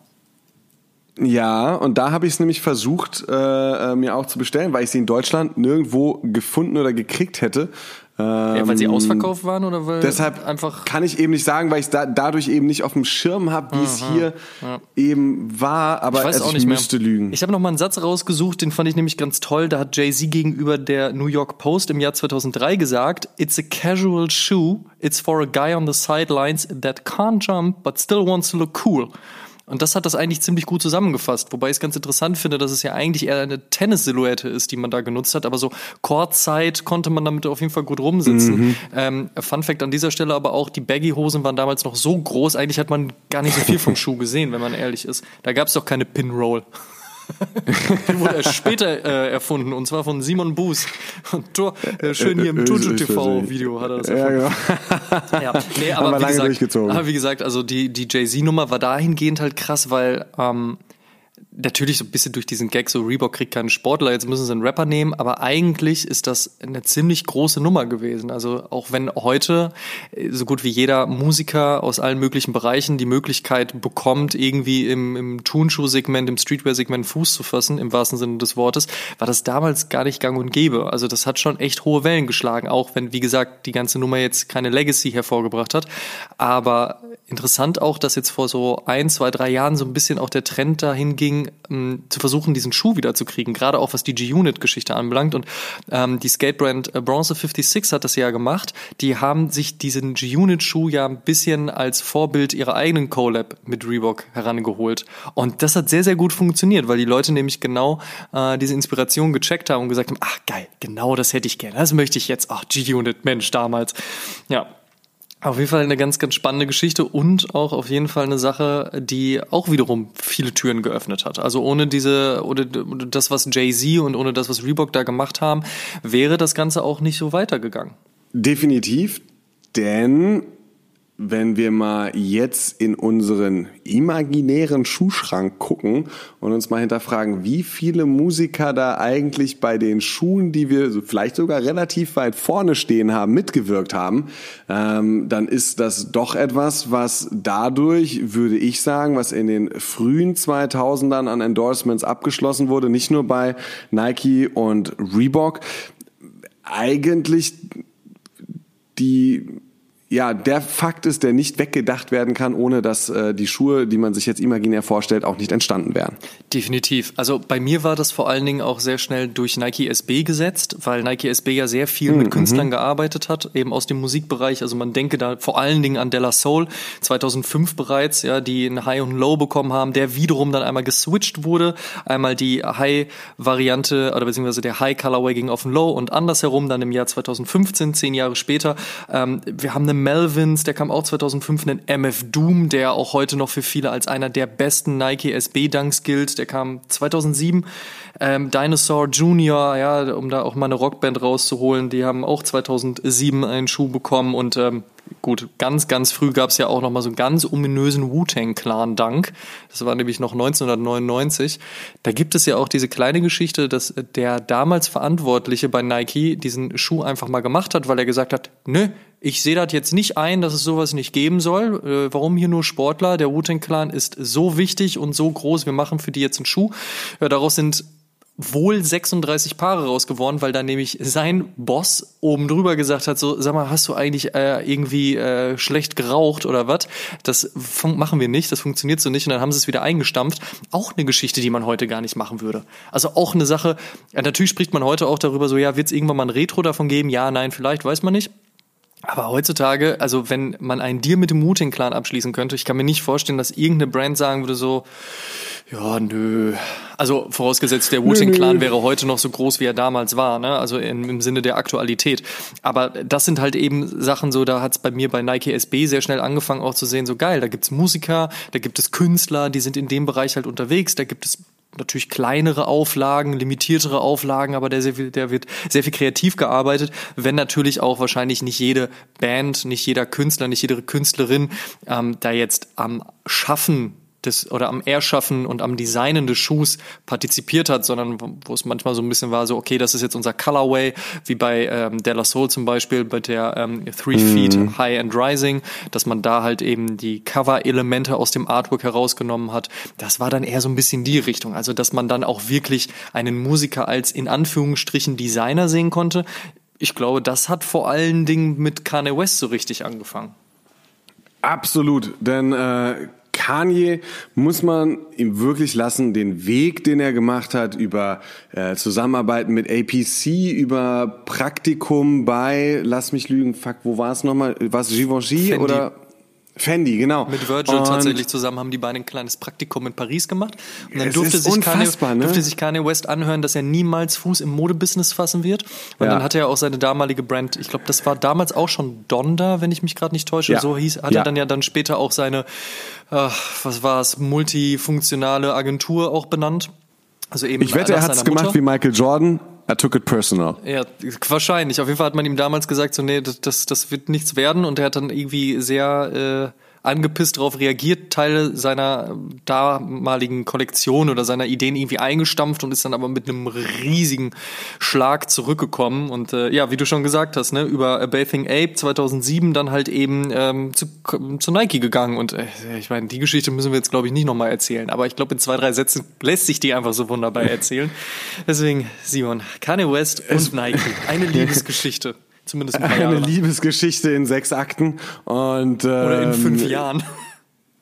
Ja, und da habe ich es nämlich versucht, äh, äh, mir auch zu bestellen, weil ich sie in Deutschland nirgendwo gefunden oder gekriegt hätte. Ja, weil sie Ähm, ausverkauft waren oder weil Deshalb einfach kann ich eben nicht sagen, weil ich da, dadurch eben nicht auf dem Schirm habe, wie es hier eben war. Aber ich weiß also auch ich nicht mehr. müsste lügen. Ich habe noch mal einen Satz rausgesucht, den fand ich nämlich ganz toll. Da hat Jay-Z gegenüber der New York Post im Jahr 2003 gesagt, It's a casual shoe. It's for a guy on the sidelines that can't jump but still wants to look cool. Und das hat das eigentlich ziemlich gut zusammengefasst. Wobei ich es ganz interessant finde, dass es ja eigentlich eher eine Tennis-Silhouette ist, die man da genutzt hat. Aber so Kurzzeit konnte man damit auf jeden Fall gut rumsitzen. Ähm, Fun Fact an dieser Stelle aber auch, die Baggy-Hosen waren damals noch so groß. Eigentlich hat man gar nicht so viel vom Schuh gesehen, wenn man ehrlich ist. Da gab es doch keine Pin-Roll. Die wurde erst später äh, erfunden und zwar von Simon Buß. Tor, äh, schön hier im Äh, Tutu ist TV Video hat er das Ja, erfunden. genau. Ja, nee, aber wir wie, lange gesagt, durchgezogen. aber wie gesagt, also die, die Jay-Z-Nummer war dahingehend halt krass, weil ähm, natürlich so ein bisschen durch diesen Gag, so Reebok kriegt keinen Sportler, jetzt müssen sie einen Rapper nehmen, aber eigentlich ist das eine ziemlich große Nummer gewesen. Also auch wenn heute äh, so gut wie jeder Musiker aus allen möglichen Bereichen die Möglichkeit bekommt, irgendwie im, im Turnschuh-Segment, im Streetwear-Segment Fuß zu fassen, im wahrsten Sinne des Wortes, war das damals gar nicht gang und gäbe. Also das hat schon echt hohe Wellen geschlagen, auch wenn, wie gesagt, die ganze Nummer jetzt keine Legacy hervorgebracht hat. Aber interessant auch, dass jetzt vor so ein, zwei, drei Jahren so ein bisschen auch der Trend dahin ging, ähm, zu versuchen, diesen Schuh wieder zu kriegen, gerade auch was die G-Unit-Geschichte anbelangt. Und ähm, die Skatebrand äh, Bronze 56 hat das ja gemacht. Die haben sich diesen G-Unit-Schuh ja ein bisschen als Vorbild ihrer eigenen Collab mit Reebok herangeholt. Und das hat sehr, sehr gut funktioniert, weil die Leute nämlich genau äh, diese Inspiration gecheckt haben und gesagt haben, ach geil, genau das hätte ich gerne, das möchte ich jetzt. Ach, G-Unit, Mensch, damals. Ja, auf jeden Fall eine ganz, ganz spannende Geschichte und auch auf jeden Fall eine Sache, die auch wiederum viele Türen geöffnet hat. Also ohne diese, ohne das, was Jay-Z und ohne das, was Reebok da gemacht haben, wäre das Ganze auch nicht so weitergegangen. Definitiv, denn wenn wir mal jetzt in unseren imaginären Schuhschrank gucken und uns mal hinterfragen, wie viele Musiker da eigentlich bei den Schuhen, die wir vielleicht sogar relativ weit vorne stehen haben, mitgewirkt haben, ähm, dann ist das doch etwas, was dadurch, würde ich sagen, was in den frühen 2000ern an Endorsements abgeschlossen wurde, nicht nur bei Nike und Reebok, eigentlich die ja, der Fakt ist, der nicht weggedacht werden kann, ohne dass äh, die Schuhe, die man sich jetzt imaginär vorstellt, auch nicht entstanden wären. Definitiv. Also bei mir war das vor allen Dingen auch sehr schnell durch Nike SB gesetzt, weil Nike SB ja sehr viel mit Künstlern gearbeitet hat, eben aus dem Musikbereich. Also man denke da vor allen Dingen an Della Soul, 2005 bereits, ja, die ein High und ein Low bekommen haben, der wiederum dann einmal geswitcht wurde. Einmal die High-Variante oder beziehungsweise der High-Colorway ging auf den Low und andersherum dann im Jahr 2015, zehn Jahre später. Ähm, wir haben eine Melvins, der kam auch 2005, einen MF Doom, der auch heute noch für viele als einer der besten Nike SB Dunks gilt. Der kam 2007. Ähm, Dinosaur Junior, ja, um da auch mal eine Rockband rauszuholen, die haben auch 2007 einen Schuh bekommen und ähm, gut, ganz, ganz früh gab es ja auch noch mal so einen ganz ominösen Wu-Tang-Clan-Dank. Das war nämlich noch 1999. Da gibt es ja auch diese kleine Geschichte, dass der damals Verantwortliche bei Nike diesen Schuh einfach mal gemacht hat, weil er gesagt hat, nö, ich sehe das jetzt nicht ein, dass es sowas nicht geben soll. Äh, warum hier nur Sportler? Der Wu-Tang Clan ist so wichtig und so groß. Wir machen für die jetzt einen Schuh. Ja, daraus sind wohl 36 Paare rausgeworden, weil da nämlich sein Boss oben drüber gesagt hat, so, sag mal, hast du eigentlich äh, irgendwie äh, schlecht geraucht oder was? Das machen wir nicht, das funktioniert so nicht und dann haben sie es wieder eingestampft. Auch eine Geschichte, die man heute gar nicht machen würde. Also auch eine Sache, ja, natürlich spricht man heute auch darüber, so, ja, wird es irgendwann mal ein Retro davon geben? Ja, nein, vielleicht, weiß man nicht. Aber heutzutage, also wenn man einen Deal mit dem Wu-Tang Clan abschließen könnte, ich kann mir nicht vorstellen, dass irgendeine Brand sagen würde so, ja, nö. Also vorausgesetzt, der Wu-Tang Clan wäre heute noch so groß, wie er damals war, ne? Also in, im Sinne der Aktualität. Aber das sind halt eben Sachen so, da hat's bei mir bei Nike SB sehr schnell angefangen auch zu sehen, so geil, da gibt's Musiker, da gibt es Künstler, die sind in dem Bereich halt unterwegs, da gibt es natürlich kleinere Auflagen, limitiertere Auflagen, aber der, sehr viel, der wird sehr viel kreativ gearbeitet, wenn natürlich auch wahrscheinlich nicht jede Band, nicht jeder Künstler, nicht jede Künstlerin ähm, da jetzt am Schaffen des oder am Erschaffen und am Designen des Schuhs partizipiert hat, sondern wo es manchmal so ein bisschen war, so okay, das ist jetzt unser Colorway, wie bei ähm, Della Soul zum Beispiel, bei der ähm, Three Feet mhm. High and Rising, dass man da halt eben die Cover-Elemente aus dem Artwork herausgenommen hat. Das war dann eher so ein bisschen die Richtung, also dass man dann auch wirklich einen Musiker als in Anführungsstrichen Designer sehen konnte. Ich glaube, das hat vor allen Dingen mit Kanye West so richtig angefangen. Absolut, denn äh, Kanye muss man ihm wirklich lassen, den Weg, den er gemacht hat, über äh, Zusammenarbeiten mit APC, über Praktikum bei, lass mich lügen, fuck, wo war es nochmal? War es Givenchy oder? Fendi, genau. Mit Virgil und tatsächlich zusammen haben die beiden ein kleines Praktikum in Paris gemacht. Und dann durfte sich, Kanye, ne? durfte sich Kanye West anhören, dass er niemals Fuß im Modebusiness fassen wird. Und ja. dann hatte er auch seine damalige Brand, ich glaube, das war damals auch schon Donda, wenn ich mich gerade nicht täusche. Ja. So hieß, hat ja. er dann ja dann später auch seine, äh, was war es, multifunktionale Agentur auch benannt. Also eben ich wette, er hat es gemacht wie Michael Jordan. I took it personal. Ja, wahrscheinlich. Auf jeden Fall hat man ihm damals gesagt, so, nee, das, das wird nichts werden. Und er hat dann irgendwie sehr äh, angepisst darauf reagiert, Teile seiner damaligen Kollektion oder seiner Ideen irgendwie eingestampft und ist dann aber mit einem riesigen Schlag zurückgekommen. Und äh, ja, wie du schon gesagt hast, ne, über A Bathing Ape 2007 dann halt eben ähm, zu, zu Nike gegangen. Und äh, ich meine, die Geschichte müssen wir jetzt, glaube ich, nicht nochmal erzählen. Aber ich glaube, in zwei, drei Sätzen lässt sich die einfach so wunderbar erzählen. Deswegen, Simon, Kanye West und es Nike. Eine Liebesgeschichte. Zumindest ein paar Eine Jahre Liebesgeschichte in sechs Akten. Und, ähm, Oder in fünf Jahren.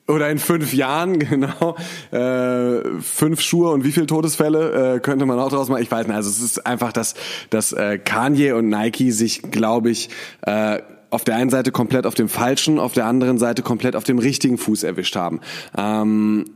Oder in fünf Jahren, genau. Äh, fünf Schuhe und wie viele Todesfälle äh, könnte man auch daraus machen? Ich weiß nicht. Also es ist einfach, dass, dass äh, Kanye und Nike sich, glaube ich, äh, auf der einen Seite komplett auf dem falschen, auf der anderen Seite komplett auf dem richtigen Fuß erwischt haben. Ähm,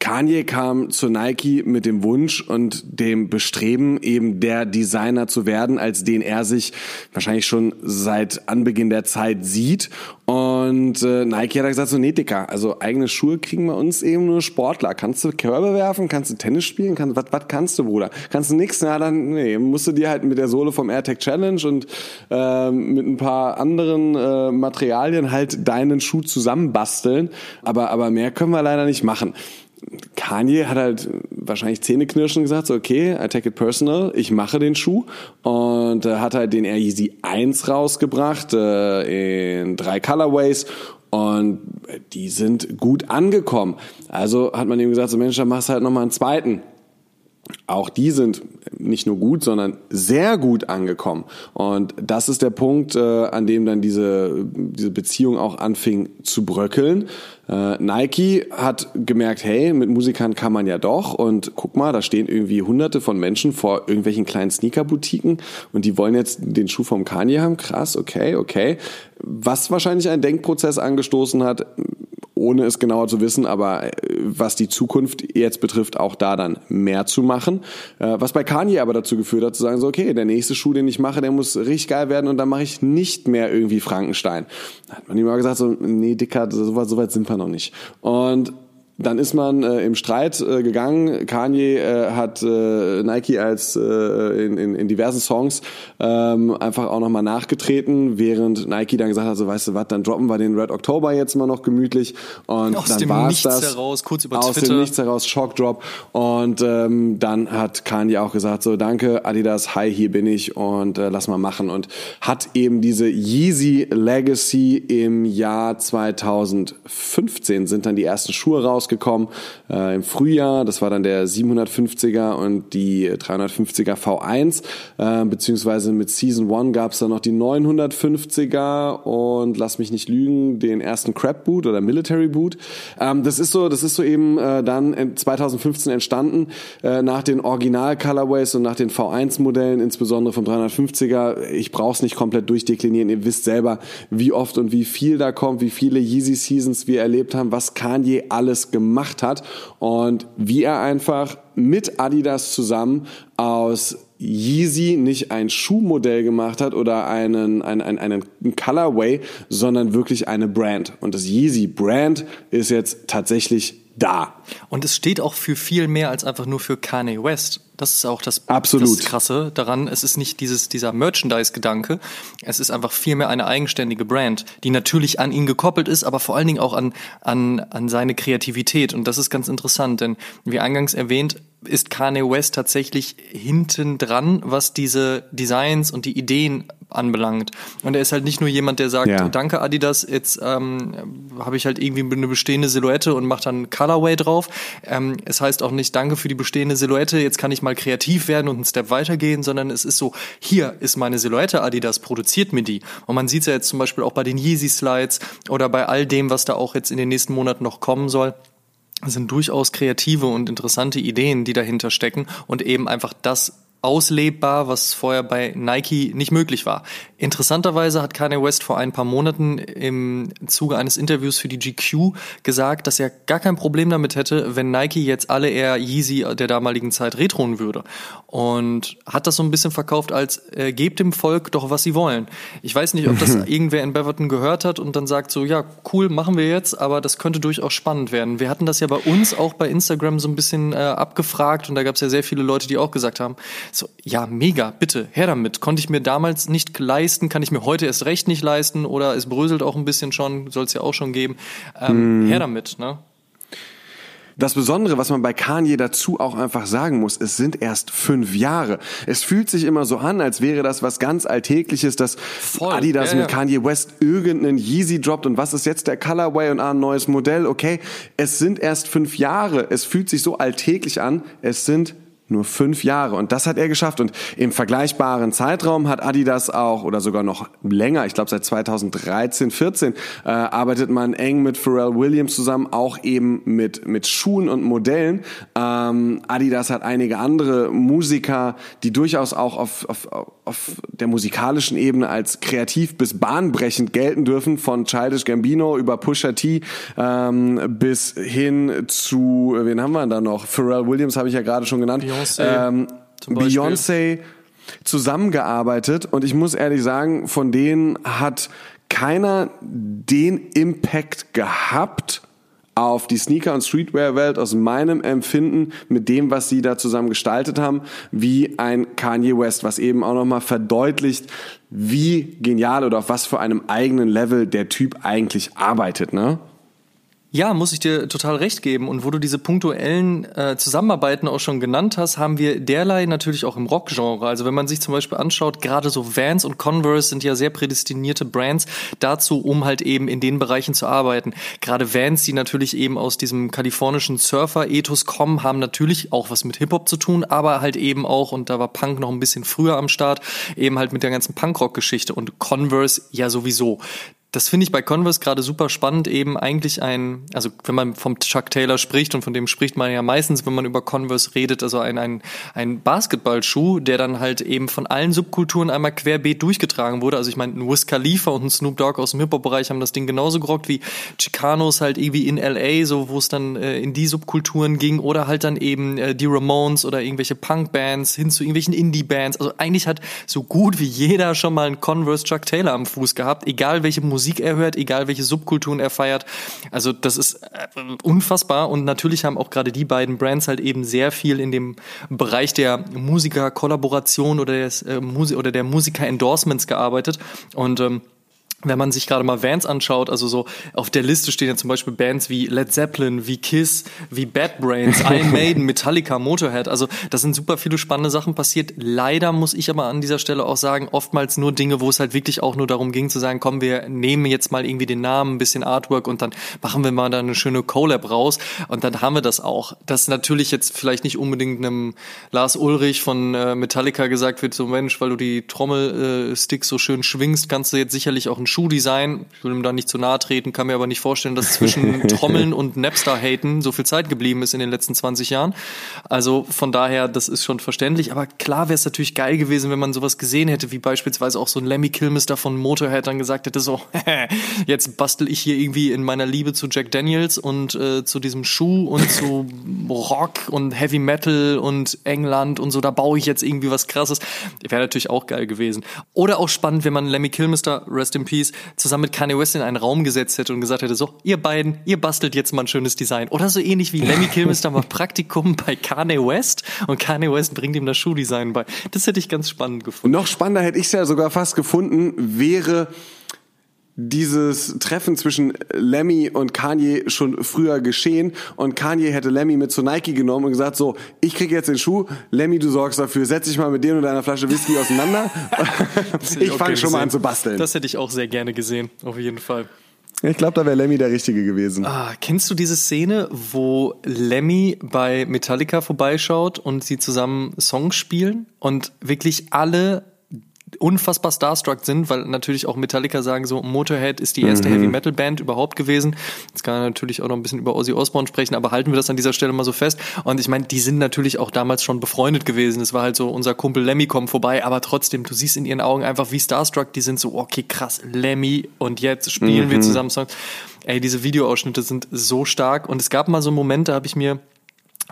Kanye kam zu Nike mit dem Wunsch und dem Bestreben, eben der Designer zu werden, als den er sich wahrscheinlich schon seit Anbeginn der Zeit sieht. Und äh, Nike hat gesagt, so nee, Dicker, also eigene Schuhe kriegen wir uns eben nur Sportler. Kannst du Körbe werfen? Kannst du Tennis spielen? Kannst, was, was kannst du, Bruder? Kannst du nix? Na, dann, nee, musst du dir halt mit der Sohle vom AirTag Challenge und äh, mit ein paar anderen äh, Materialien halt deinen Schuh zusammenbasteln. Aber, aber mehr können wir leider nicht machen. Kanye hat halt wahrscheinlich Zähneknirschen gesagt, so okay, I take it personal, ich mache den Schuh und äh, hat halt den Air Yeezy 1 rausgebracht äh, in drei Colorways und die sind gut angekommen. Also hat man ihm gesagt, so Mensch, dann machst du halt nochmal einen zweiten. Auch die sind nicht nur gut, sondern sehr gut angekommen. Und das ist der Punkt, äh, an dem dann diese, diese Beziehung auch anfing zu bröckeln. Äh, Nike hat gemerkt, hey, mit Musikern kann man ja doch. Und guck mal, da stehen irgendwie hunderte von Menschen vor irgendwelchen kleinen Sneakerboutiquen und die wollen jetzt den Schuh vom Kanye haben. Krass, okay, okay. Was wahrscheinlich einen Denkprozess angestoßen hat, ohne es genauer zu wissen, aber äh, was die Zukunft jetzt betrifft, auch da dann mehr zu machen. Äh, was bei Kanye aber dazu geführt hat, zu sagen, so, okay, der nächste Schuh, den ich mache, der muss richtig geil werden und dann mache ich nicht mehr irgendwie Frankenstein. Da hat man ihm mal gesagt, so, nee, Dicker, so weit, so weit sind wir noch nicht. Und dann ist man äh, im Streit äh, gegangen. Kanye äh, hat äh, Nike als äh, in, in, in diversen Songs ähm, einfach auch nochmal nachgetreten, während Nike dann gesagt hat, so weißt du was, dann droppen wir den Red October jetzt mal noch gemütlich und aus dann dem war Nichts das heraus, kurz über aus Twitter. dem Nichts heraus Shock Drop und ähm, dann hat Kanye auch gesagt, so danke Adidas, hi hier bin ich und äh, lass mal machen und hat eben diese Yeezy Legacy im Jahr 2015 sind dann die ersten Schuhe rausgekommen rausgekommen äh, im Frühjahr. Das war dann der 750er und die 350er V1, äh, beziehungsweise mit Season 1 gab es dann noch die 950er und lass mich nicht lügen, den ersten Crab Boot oder Military Boot. Ähm, das ist so, das ist so eben äh, dann 2015 entstanden äh, nach den Original Colorways und nach den V1 Modellen, insbesondere vom 350er. Ich brauche es nicht komplett durchdeklinieren. Ihr wisst selber, wie oft und wie viel da kommt, wie viele Yeezy Seasons wir erlebt haben, was Kanye alles gemacht hat und wie er einfach mit Adidas zusammen aus Yeezy nicht ein Schuhmodell gemacht hat oder einen, einen, einen, einen Colorway, sondern wirklich eine Brand. Und das Yeezy Brand ist jetzt tatsächlich da. Und es steht auch für viel mehr als einfach nur für Kanye West. Das ist auch das, Absolut. das Krasse daran. Es ist nicht dieses, dieser Merchandise-Gedanke. Es ist einfach vielmehr eine eigenständige Brand, die natürlich an ihn gekoppelt ist, aber vor allen Dingen auch an, an, an seine Kreativität. Und das ist ganz interessant, denn wie eingangs erwähnt, ist Kanye West tatsächlich hinten dran, was diese Designs und die Ideen anbelangt. Und er ist halt nicht nur jemand, der sagt, ja. danke Adidas, jetzt ähm, habe ich halt irgendwie eine bestehende Silhouette und mache dann Colorway drauf. Ähm, es heißt auch nicht, danke für die bestehende Silhouette, jetzt kann ich mal kreativ werden und einen Step weitergehen, sondern es ist so, hier ist meine Silhouette, Adidas produziert mir die. Und man sieht es ja jetzt zum Beispiel auch bei den Yeezy Slides oder bei all dem, was da auch jetzt in den nächsten Monaten noch kommen soll sind durchaus kreative und interessante Ideen, die dahinter stecken und eben einfach das auslebbar, was vorher bei Nike nicht möglich war. Interessanterweise hat Kanye West vor ein paar Monaten im Zuge eines Interviews für die GQ gesagt, dass er gar kein Problem damit hätte, wenn Nike jetzt alle eher Yeezy der damaligen Zeit retronen würde. Und hat das so ein bisschen verkauft als, äh, gebt dem Volk doch, was sie wollen. Ich weiß nicht, ob das irgendwer in Beverton gehört hat und dann sagt so, ja, cool, machen wir jetzt, aber das könnte durchaus spannend werden. Wir hatten das ja bei uns auch bei Instagram so ein bisschen äh, abgefragt und da gab es ja sehr viele Leute, die auch gesagt haben, so, ja, mega, bitte, her damit. Konnte ich mir damals nicht leisten, kann ich mir heute erst recht nicht leisten oder es bröselt auch ein bisschen schon, soll es ja auch schon geben. Ähm, mm. Her damit, ne? Das Besondere, was man bei Kanye dazu auch einfach sagen muss, es sind erst fünf Jahre. Es fühlt sich immer so an, als wäre das was ganz Alltägliches, dass Voll. Adidas ja, mit Kanye West irgendeinen Yeezy droppt und was ist jetzt der Colorway und ein neues Modell. Okay, es sind erst fünf Jahre. Es fühlt sich so alltäglich an. Es sind nur fünf Jahre. Und das hat er geschafft. Und im vergleichbaren Zeitraum hat Adidas auch, oder sogar noch länger, ich glaube seit 2013, 14, äh, arbeitet man eng mit Pharrell Williams zusammen, auch eben mit, mit Schuhen und Modellen. Ähm, Adidas hat einige andere Musiker, die durchaus auch auf, auf, auf der musikalischen Ebene als kreativ bis bahnbrechend gelten dürfen, von Childish Gambino über Pusha T ähm, bis hin zu, wen haben wir da noch? Pharrell Williams habe ich ja gerade schon genannt. Beyoncé. Ähm, Beyoncé zusammengearbeitet und ich muss ehrlich sagen, von denen hat keiner den Impact gehabt auf die Sneaker- und Streetwear-Welt aus meinem Empfinden mit dem, was sie da zusammen gestaltet haben, wie ein Kanye West, was eben auch nochmal verdeutlicht, wie genial oder auf was für einem eigenen Level der Typ eigentlich arbeitet, ne? Ja, muss ich dir total recht geben. Und wo du diese punktuellen äh, Zusammenarbeiten auch schon genannt hast, haben wir derlei natürlich auch im Rockgenre. Also wenn man sich zum Beispiel anschaut, gerade so Vans und Converse sind ja sehr prädestinierte Brands dazu, um halt eben in den Bereichen zu arbeiten. Gerade Vans, die natürlich eben aus diesem kalifornischen Surfer-Ethos kommen, haben natürlich auch was mit Hip-Hop zu tun, aber halt eben auch, und da war Punk noch ein bisschen früher am Start, eben halt mit der ganzen Punkrock-Geschichte und Converse ja sowieso das finde ich bei Converse gerade super spannend, eben eigentlich ein, also wenn man vom Chuck Taylor spricht und von dem spricht man ja meistens, wenn man über Converse redet, also ein, ein, ein Basketballschuh, der dann halt eben von allen Subkulturen einmal querbeet durchgetragen wurde. Also ich meine, ein Wiz Khalifa und ein Snoop Dogg aus dem Hip-Hop-Bereich haben das Ding genauso gerockt wie Chicanos halt irgendwie in L.A., so wo es dann äh, in die Subkulturen ging oder halt dann eben äh, die Ramones oder irgendwelche Punk-Bands hin zu irgendwelchen Indie-Bands. Also eigentlich hat so gut wie jeder schon mal einen Converse Chuck Taylor am Fuß gehabt, egal welche Musik Musik er hört, egal welche Subkulturen er feiert. Also das ist äh, unfassbar und natürlich haben auch gerade die beiden Brands halt eben sehr viel in dem Bereich der Musiker-Kollaboration oder, äh, Musi oder der Musiker-Endorsements gearbeitet und ähm, wenn man sich gerade mal Vans anschaut, also so auf der Liste stehen ja zum Beispiel Bands wie Led Zeppelin, wie Kiss, wie Bad Brains, Iron Maiden, Metallica, Motorhead. Also da sind super viele spannende Sachen passiert. Leider muss ich aber an dieser Stelle auch sagen, oftmals nur Dinge, wo es halt wirklich auch nur darum ging zu sagen, komm, wir nehmen jetzt mal irgendwie den Namen, ein bisschen Artwork und dann machen wir mal da eine schöne Collab raus und dann haben wir das auch. Dass natürlich jetzt vielleicht nicht unbedingt einem Lars Ulrich von äh, Metallica gesagt wird, so Mensch, weil du die Trommelsticks so schön schwingst, kannst du jetzt sicherlich auch ein Schuhdesign. Ich will ihm da nicht zu nahe treten, kann mir aber nicht vorstellen, dass zwischen Trommeln und Napster-Haten so viel Zeit geblieben ist in den letzten 20 Jahren. Also von daher, das ist schon verständlich. Aber klar wäre es natürlich geil gewesen, wenn man sowas gesehen hätte, wie beispielsweise auch so ein Lemmy Kilmister von Motorhead dann gesagt hätte, so, jetzt bastel ich hier irgendwie in meiner Liebe zu Jack Daniels und äh, zu diesem Schuh und zu Rock und Heavy Metal und England und so, da baue ich jetzt irgendwie was krasses. Wäre natürlich auch geil gewesen. Oder auch spannend, wenn man Lemmy Kilmister, Rest in Peace, Peace zusammen mit Kanye West in einen Raum gesetzt hätte und gesagt hätte, so, ihr beiden, ihr bastelt jetzt mal ein schönes Design. Oder so ähnlich wie Lemmy Kilmister macht Praktikum bei Kanye West und Kanye West bringt ihm das Schuhdesign bei. Das hätte ich ganz spannend gefunden. Und noch spannender hätte ich es ja sogar fast gefunden, wäre dieses Treffen zwischen Lemmy und Kanye schon früher geschehen und Kanye hätte Lemmy mit zu Nike genommen und gesagt so, ich kriege jetzt den Schuh, Lemmy, du sorgst dafür, setz dich mal mit dir und deiner Flasche Whisky auseinander. ich fange schon mal an zu basteln. Das hätte ich auch sehr gerne gesehen, auf jeden Fall. Ich glaube, da wäre Lemmy der Richtige gewesen. Ah, kennst du diese Szene, wo Lemmy bei Metallica vorbeischaut und sie zusammen Songs spielen und wirklich alle unfassbar starstruck sind, weil natürlich auch Metallica sagen so, Motorhead ist die erste mhm. Heavy Metal Band überhaupt gewesen. Jetzt kann man natürlich auch noch ein bisschen über Ozzy Osbourne sprechen, aber halten wir das an dieser Stelle mal so fest. Und ich meine, die sind natürlich auch damals schon befreundet gewesen. Es war halt so, unser Kumpel Lemmy kommt vorbei, aber trotzdem, du siehst in ihren Augen einfach wie starstruck, die sind so, okay, krass, Lemmy und jetzt spielen mhm. wir zusammen Songs. Ey, diese Videoausschnitte sind so stark und es gab mal so Momente, habe ich mir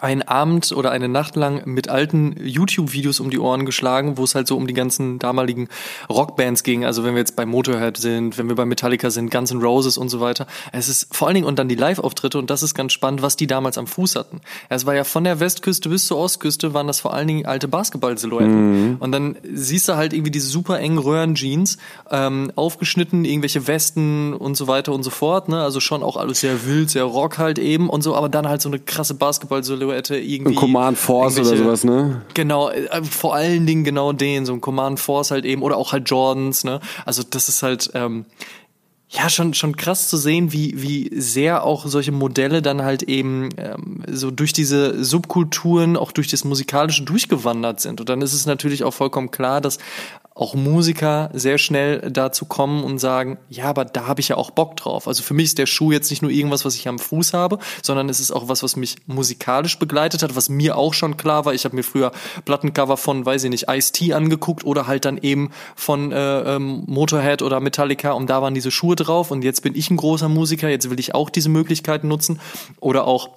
einen Abend oder eine Nacht lang mit alten YouTube-Videos um die Ohren geschlagen, wo es halt so um die ganzen damaligen Rockbands ging. Also wenn wir jetzt bei Motorhead sind, wenn wir bei Metallica sind, Guns N' Roses und so weiter. Es ist vor allen Dingen und dann die Live-Auftritte und das ist ganz spannend, was die damals am Fuß hatten. Es war ja von der Westküste bis zur Ostküste waren das vor allen Dingen alte Basketball-Silhouetten. Mhm. Und dann siehst du halt irgendwie diese super engen Röhren-Jeans, ähm, aufgeschnitten, irgendwelche Westen und so weiter und so fort. Ne? Also schon auch alles sehr wild, sehr rock halt eben und so, aber dann halt so eine krasse Basketball-Silhouette Silhouette irgendwie. Ein Command Force oder sowas, ne? Genau, äh, vor allen Dingen genau den, so ein Command Force halt eben, oder auch halt Jordans, ne? Also das ist halt, ähm, ja, schon, schon krass zu sehen, wie, wie sehr auch solche Modelle dann halt eben ähm, so durch diese Subkulturen, auch durch das Musikalische durchgewandert sind. Und dann ist es natürlich auch vollkommen klar, dass auch Musiker sehr schnell dazu kommen und sagen, ja, aber da habe ich ja auch Bock drauf. Also für mich ist der Schuh jetzt nicht nur irgendwas, was ich am Fuß habe, sondern es ist auch was, was mich musikalisch begleitet hat, was mir auch schon klar war. Ich habe mir früher Plattencover von, weiß ich nicht, Ice-T angeguckt oder halt dann eben von äh, ähm, Motorhead oder Metallica und da waren diese Schuhe drauf und jetzt bin ich ein großer Musiker, jetzt will ich auch diese Möglichkeiten nutzen. Oder auch,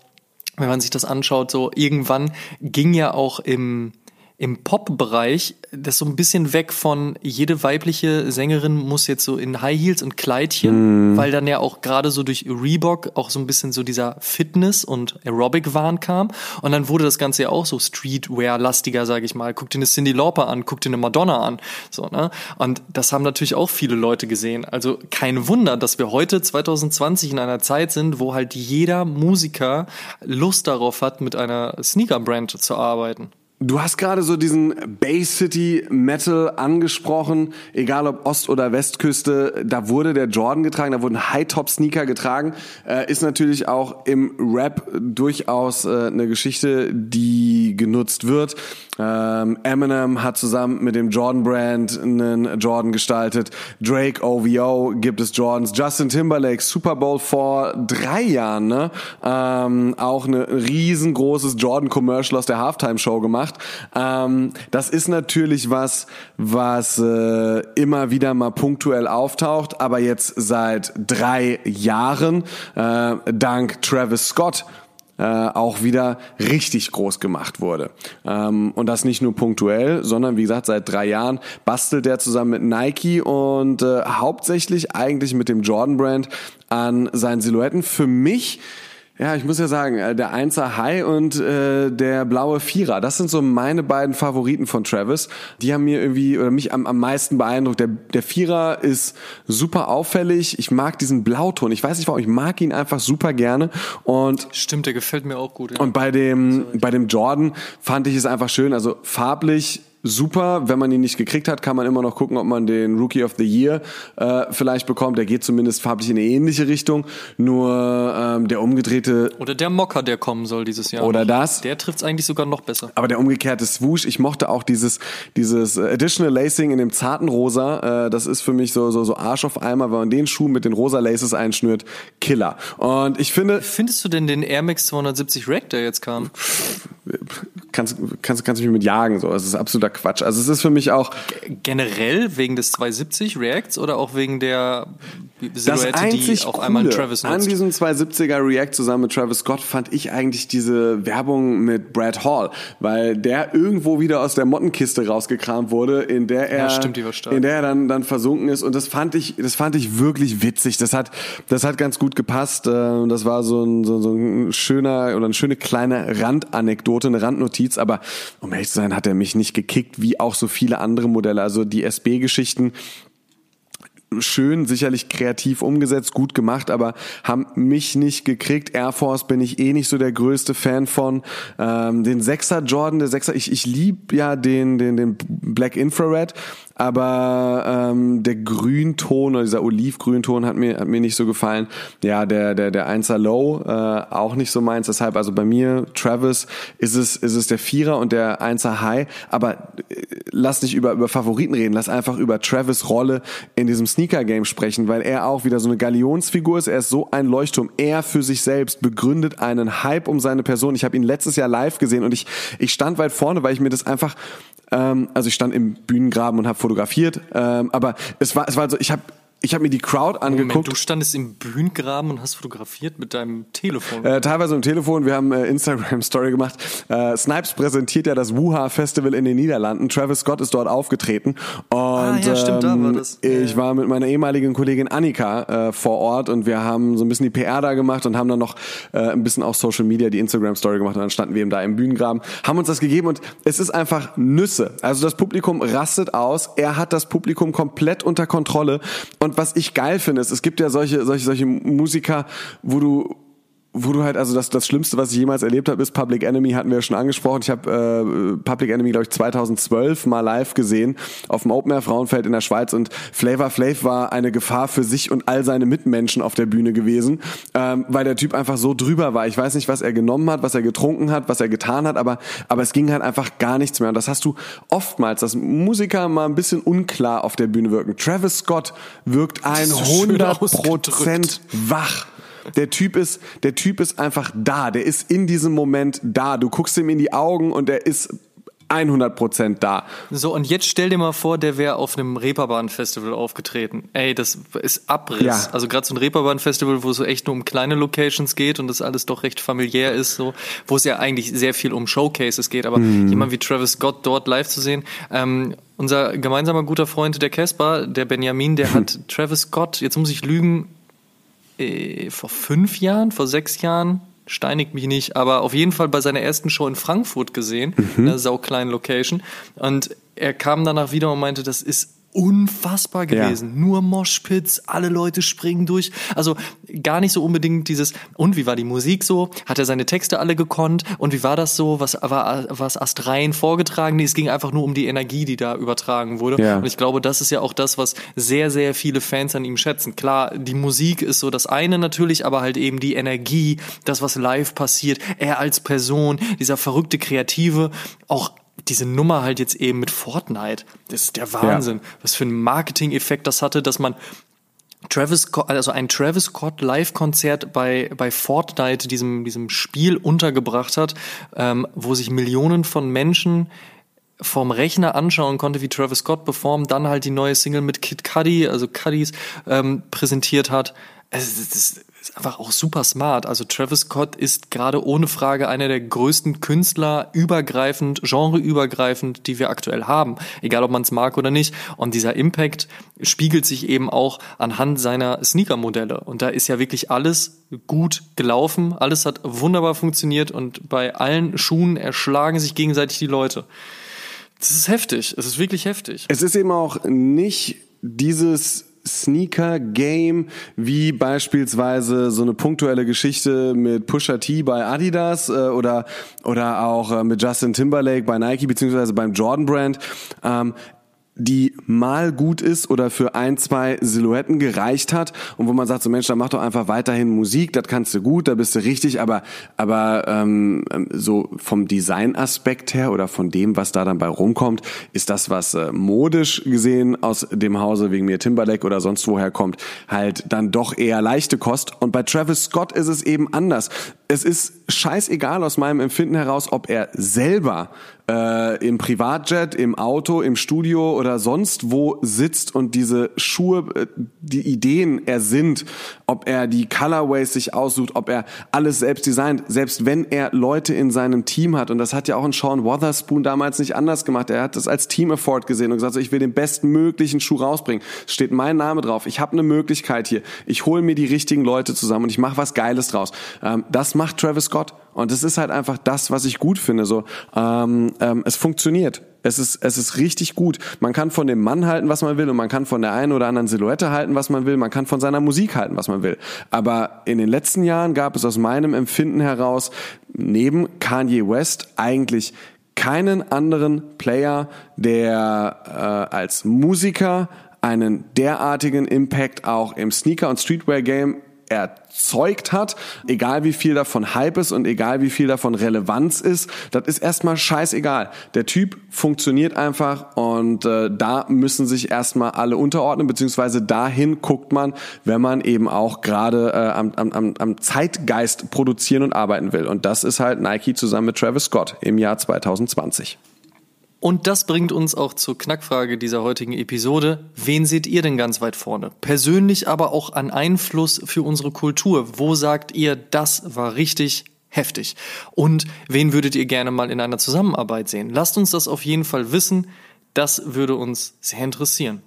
wenn man sich das anschaut, so irgendwann ging ja auch im im Pop-Bereich das so ein bisschen weg von jede weibliche Sängerin muss jetzt so in High Heels und Kleidchen, mm. weil dann ja auch gerade so durch Reebok auch so ein bisschen so dieser Fitness und Aerobic-Wahn kam und dann wurde das Ganze ja auch so Streetwear-lastiger, sage ich mal. Guck dir eine Cindy Lauper an, guck dir eine Madonna an, so ne? Und das haben natürlich auch viele Leute gesehen. Also kein Wunder, dass wir heute 2020 in einer Zeit sind, wo halt jeder Musiker Lust darauf hat, mit einer Sneaker-Brand zu arbeiten. Du hast gerade so diesen Bay City Metal angesprochen, egal ob Ost- oder Westküste, da wurde der Jordan getragen, da wurden High-Top-Sneaker getragen, äh, ist natürlich auch im Rap durchaus äh, eine Geschichte, die genutzt wird. Ähm, Eminem hat zusammen mit dem Jordan Brand einen Jordan gestaltet. Drake OVO gibt es Jordans. Justin Timberlake Super Bowl vor drei Jahren, ne? Ähm, auch ein riesengroßes Jordan Commercial aus der Halftime Show gemacht. Ähm, das ist natürlich was, was äh, immer wieder mal punktuell auftaucht, aber jetzt seit drei Jahren äh, dank Travis Scott äh, auch wieder richtig groß gemacht wurde. Ähm, und das nicht nur punktuell, sondern wie gesagt, seit drei Jahren bastelt er zusammen mit Nike und äh, hauptsächlich eigentlich mit dem Jordan Brand an seinen Silhouetten. Für mich Ja, ich muss ja sagen, äh, der Einser High und äh, der blaue Vierer, das sind so meine beiden Favoriten von Travis. Die haben mir irgendwie oder mich am, am meisten beeindruckt. Der, der Vierer ist super auffällig. Ich mag diesen Blauton. Ich weiß nicht warum, ich mag ihn einfach super gerne. Und Stimmt, der gefällt mir auch gut. Ja. und bei dem, bei dem Jordan fand ich es einfach schön. Also farblich super. Wenn man ihn nicht gekriegt hat, kann man immer noch gucken, ob man den Rookie of the Year äh, vielleicht bekommt. Der geht zumindest farblich in eine ähnliche Richtung. Nur ähm, der umgedrehte Oder der Mocker, der kommen soll dieses Jahr. Oder das. Der trifft's eigentlich sogar noch besser. aber der umgekehrte Swoosh, ich mochte auch dieses dieses Additional Lacing in dem zarten Rosa. Äh, das ist für mich so so so Arsch auf Eimer, wenn man den Schuh mit den rosa Laces einschnürt, Killer. Und ich finde, Findest du denn den Air Max 270 Rack, der jetzt kam? kannst kannst kannst du mich mit jagen so. Es ist absoluter Quatsch. Also es ist für mich auch Generell wegen des 270 Reacts oder auch wegen der Silhouette, die auch einmal Travis an nutzt? diesem 270er React zusammen mit Travis Scott fand ich eigentlich diese Werbung mit Brad Hall, weil der irgendwo wieder aus der Mottenkiste rausgekramt wurde, in der er, Ja, stimmt, in der er dann, dann versunken ist und das fand ich, das fand ich wirklich witzig. Das hat, das hat ganz gut gepasst. äh, Das war so ein, so, so ein schöner oder eine schöne kleine Randanekdote, eine Randnotiz, aber um ehrlich zu sein, hat er mich nicht gekickt, wie auch so viele andere Modelle. Also die SB-Geschichten, schön, sicherlich kreativ umgesetzt, gut gemacht, aber haben mich nicht gekriegt. Air Force bin ich eh nicht so der größte Fan von. Ähm, den Sechser Jordan, der Sechser, ich, ich lieb ja den, den, den Black Infrared, aber ähm, der Grünton oder dieser Olivgrünton hat mir, hat mir nicht so gefallen. Ja, der, der, der Einser Low äh, auch nicht so meins. Deshalb, also bei mir, Travis, ist es, ist es der Vierer und der Einser High. Aber äh, lass nicht über, über Favoriten reden, lass einfach über Travis Rolle in diesem Sneaker-Game sprechen, weil er auch wieder so eine Galionsfigur ist. Er ist so ein Leuchtturm. Er für sich selbst begründet einen Hype um seine Person. Ich habe ihn letztes Jahr live gesehen und ich, ich stand weit vorne, weil ich mir das einfach ähm, also ich stand im Bühnengraben und habe fotografiert, ähm, aber es war es war so, ich habe ich habe mir die Crowd angeguckt. Moment, du standest im Bühnengraben und hast fotografiert mit deinem Telefon. Äh, teilweise im Telefon, wir haben äh, Instagram-Story gemacht. Äh, Snipes präsentiert ja das Wuha Festival in den Niederlanden. Travis Scott ist dort aufgetreten. Und Ah, ja, stimmt, da war ähm, das. Ich war mit meiner ehemaligen Kollegin Annika äh, vor Ort und wir haben so ein bisschen die PR da gemacht und haben dann noch äh, ein bisschen auch Social Media, die Instagram-Story gemacht und dann standen wir eben da im Bühnengraben, haben uns das gegeben und es ist einfach Nüsse. Also das Publikum rastet aus. Er hat das Publikum komplett unter Kontrolle. Und was ich geil finde, ist, es gibt ja solche, solche, solche Musiker, wo du wo du halt, also das, das Schlimmste, was ich jemals erlebt habe, ist Public Enemy, hatten wir ja schon angesprochen. Ich habe äh, Public Enemy, glaube ich, 2012 mal live gesehen auf dem Open Air Frauenfeld in der Schweiz und Flavor Flav war eine Gefahr für sich und all seine Mitmenschen auf der Bühne gewesen, ähm, weil der Typ einfach so drüber war. Ich weiß nicht, was er genommen hat, was er getrunken hat, was er getan hat, aber, aber es ging halt einfach gar nichts mehr. Und das hast du oftmals, dass Musiker mal ein bisschen unklar auf der Bühne wirken. Travis Scott wirkt ein ist so schön 100 ausgedrückt. Prozent wach. Der Typ ist, der Typ ist einfach da. Der ist in diesem Moment da. Du guckst ihm in die Augen und er ist 100 Prozent da. So, und jetzt stell dir mal vor, der wäre auf einem Reeperbahn-Festival aufgetreten. Ey, das ist Abriss. Ja. Also gerade so ein Reeperbahn-Festival, wo es so echt nur um kleine Locations geht und das alles doch recht familiär ist, so, wo es ja eigentlich sehr viel um Showcases geht, aber jemand wie Travis Scott dort live zu sehen, ähm, unser gemeinsamer guter Freund, der Casper, der Benjamin, der hat Travis Scott, jetzt muss ich lügen, äh, vor fünf Jahren, vor sechs Jahren, steinigt mich nicht, aber auf jeden Fall bei seiner ersten Show in Frankfurt gesehen, in einer saukleinen Location. Und er kam danach wieder und meinte, das ist unfassbar Ja. gewesen. Nur Moshpits, alle Leute springen durch. Also gar nicht so unbedingt dieses, und wie war die Musik so? Hat er seine Texte alle gekonnt? Und wie war das so? Was war was astrein vorgetragen? Nee, es ging einfach nur um die Energie, die da übertragen wurde. Ja. Und ich glaube, das ist ja auch das, was sehr, sehr viele Fans an ihm schätzen. Klar, die Musik ist so das eine natürlich, aber halt eben die Energie, das, was live passiert, er als Person, dieser verrückte Kreative, auch diese Nummer halt jetzt eben mit Fortnite. Das ist der Wahnsinn. Was für einen Marketing-Effekt das hatte, dass man Travis Scott, also ein Travis Scott Live-Konzert bei, bei Fortnite, diesem, diesem Spiel untergebracht hat, ähm, wo sich Millionen von Menschen vom Rechner anschauen konnte, wie Travis Scott performt, dann halt die neue Single mit Kid Cudi, also Cuddies, ähm, präsentiert hat. es ist, ist einfach auch super smart. Also Travis Scott ist gerade ohne Frage einer der größten Künstler, übergreifend, genreübergreifend, die wir aktuell haben. Egal, ob man es mag oder nicht. Und dieser Impact spiegelt sich eben auch anhand seiner Sneaker-Modelle. Und da ist ja wirklich alles gut gelaufen. Alles hat wunderbar funktioniert und bei allen Schuhen erschlagen sich gegenseitig die Leute. Das ist heftig. Es ist wirklich heftig. Es ist eben auch nicht dieses Sneaker-Game, wie beispielsweise so eine punktuelle Geschichte mit Pusha T bei Adidas äh, oder, oder auch äh, mit Justin Timberlake bei Nike beziehungsweise beim Jordan Brand. Ähm, die mal gut ist oder für ein, zwei Silhouetten gereicht hat und wo man sagt, so Mensch, dann mach doch einfach weiterhin Musik, das kannst du gut, da bist du richtig, aber, aber ähm, so vom Designaspekt her oder von dem, was da dann bei rumkommt, ist das, was äh, modisch gesehen aus dem Hause wegen mir Timberlake oder sonst woher kommt, halt dann doch eher leichte Kost. Und bei Travis Scott ist es eben anders. Es ist scheißegal aus meinem Empfinden heraus, ob er selber äh, im Privatjet, im Auto, im Studio oder sonst wo sitzt und diese Schuhe, äh, die Ideen ersinnt, ob er die Colorways sich aussucht, ob er alles selbst designt, selbst wenn er Leute in seinem Team hat. Und das hat ja auch ein Sean Wotherspoon damals nicht anders gemacht. Er hat das als Team-Effort gesehen und gesagt, so, ich will den bestmöglichen Schuh rausbringen. Steht mein Name drauf. Ich habe eine Möglichkeit hier. Ich hole mir die richtigen Leute zusammen und ich mache was Geiles draus. Ähm, das macht Travis Scott. Und es ist halt einfach das, was ich gut finde. So, ähm, ähm, es funktioniert. Es ist, es ist richtig gut. Man kann von dem Mann halten, was man will, und man kann von der einen oder anderen Silhouette halten, was man will. Man kann von seiner Musik halten, was man will. Aber in den letzten Jahren gab es aus meinem Empfinden heraus neben Kanye West eigentlich keinen anderen Player, der äh, als Musiker einen derartigen Impact auch im Sneaker- und Streetwear-Game erzeugt hat, egal wie viel davon Hype ist und egal wie viel davon Relevanz ist, das ist erstmal scheißegal. Der Typ funktioniert einfach und äh, da müssen sich erstmal alle unterordnen, beziehungsweise dahin guckt man, wenn man eben auch gerade äh, am, am, am Zeitgeist produzieren und arbeiten will. Und das ist halt Nike zusammen mit Travis Scott im Jahr 2020. Und das bringt uns auch zur Knackfrage dieser heutigen Episode. Wen seht ihr denn ganz weit vorne? Persönlich aber auch an Einfluss für unsere Kultur. Wo sagt ihr, das war richtig heftig? Und wen würdet ihr gerne mal in einer Zusammenarbeit sehen? Lasst uns das auf jeden Fall wissen. Das würde uns sehr interessieren.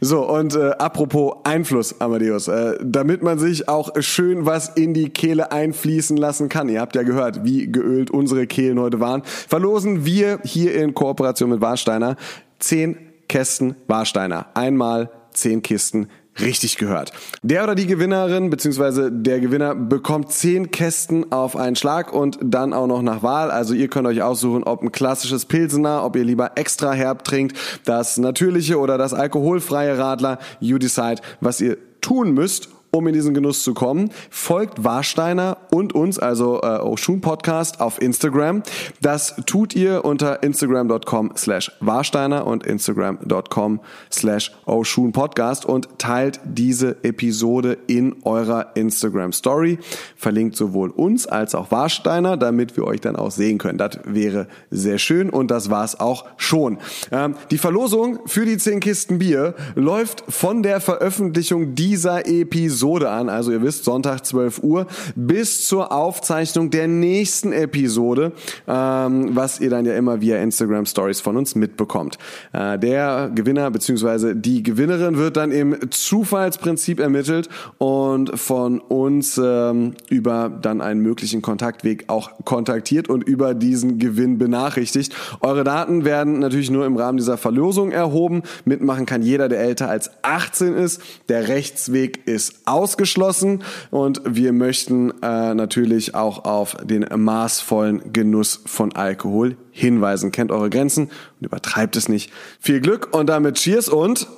So, und äh, apropos Einfluss, Amadeus, äh, damit man sich auch schön was in die Kehle einfließen lassen kann, ihr habt ja gehört, wie geölt unsere Kehlen heute waren, verlosen wir hier in Kooperation mit Warsteiner zehn Kästen Warsteiner. Einmal zehn Kisten richtig gehört. Der oder die Gewinnerin bzw. der Gewinner bekommt zehn Kästen auf einen Schlag und dann auch noch nach Wahl. Also ihr könnt euch aussuchen, ob ein klassisches Pilsener, ob ihr lieber extra herb trinkt, das natürliche oder das alkoholfreie Radler. You decide, was ihr tun müsst, um in diesen Genuss zu kommen, folgt Warsteiner und uns, also äh, Oshun Podcast auf Instagram. Das tut ihr unter instagram.com slash Warsteiner und instagram.com slash Oshun Podcast und teilt diese Episode in eurer Instagram Story. Verlinkt sowohl uns als auch Warsteiner, damit wir euch dann auch sehen können. Das wäre sehr schön und das war's auch schon. Ähm, die Verlosung für die 10 Kisten Bier läuft von der Veröffentlichung dieser Episode Episode an, also ihr wisst, Sonntag 12 Uhr, bis zur Aufzeichnung der nächsten Episode, ähm, was ihr dann ja immer via Instagram Stories von uns mitbekommt. Äh, der Gewinner bzw. die Gewinnerin wird dann im Zufallsprinzip ermittelt und von uns ähm, über dann einen möglichen Kontaktweg auch kontaktiert und über diesen Gewinn benachrichtigt. Eure Daten werden natürlich nur im Rahmen dieser Verlosung erhoben. Mitmachen kann jeder, der älter als 18 ist. Der Rechtsweg ist ausgeschlossen und wir möchten äh, natürlich auch auf den maßvollen Genuss von Alkohol hinweisen. Kennt eure Grenzen und übertreibt es nicht. Viel Glück und damit Cheers und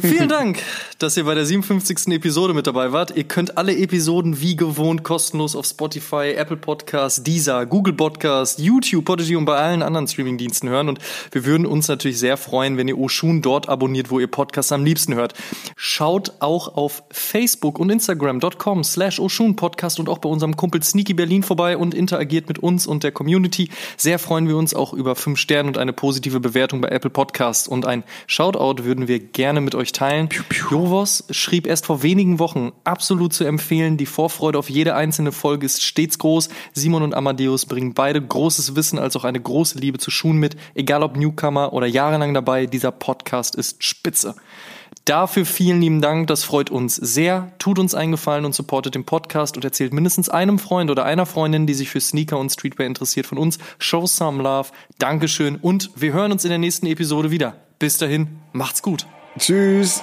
Vielen Dank, dass ihr bei der 57. Episode mit dabei wart. Ihr könnt alle Episoden wie gewohnt kostenlos auf Spotify, Apple Podcasts, Deezer, Google Podcasts, YouTube, Podigy und bei allen anderen Streamingdiensten hören. Und wir würden uns natürlich sehr freuen, wenn ihr Oshun dort abonniert, wo ihr Podcasts am liebsten hört. Schaut auch auf Facebook und Instagram.com slash Oshun Podcast und auch bei unserem Kumpel Sneaky Berlin vorbei und interagiert mit uns und der Community. Sehr freuen wir uns auch über fünf Sterne und eine positive Bewertung bei Apple Podcasts. Und ein Shoutout würden wir gerne mit euch teilen. Piu, piu. Marvos schrieb erst vor wenigen Wochen, absolut zu empfehlen. Die Vorfreude auf jede einzelne Folge ist stets groß. Simon und Amadeus bringen beide großes Wissen als auch eine große Liebe zu Schuhen mit. Egal ob Newcomer oder jahrelang dabei, dieser Podcast ist spitze. Dafür vielen lieben Dank, das freut uns sehr. Tut uns einen Gefallen und supportet den Podcast und erzählt mindestens einem Freund oder einer Freundin, die sich für Sneaker und Streetwear interessiert von uns. Show some love. Dankeschön und wir hören uns in der nächsten Episode wieder. Bis dahin, macht's gut. Tschüss.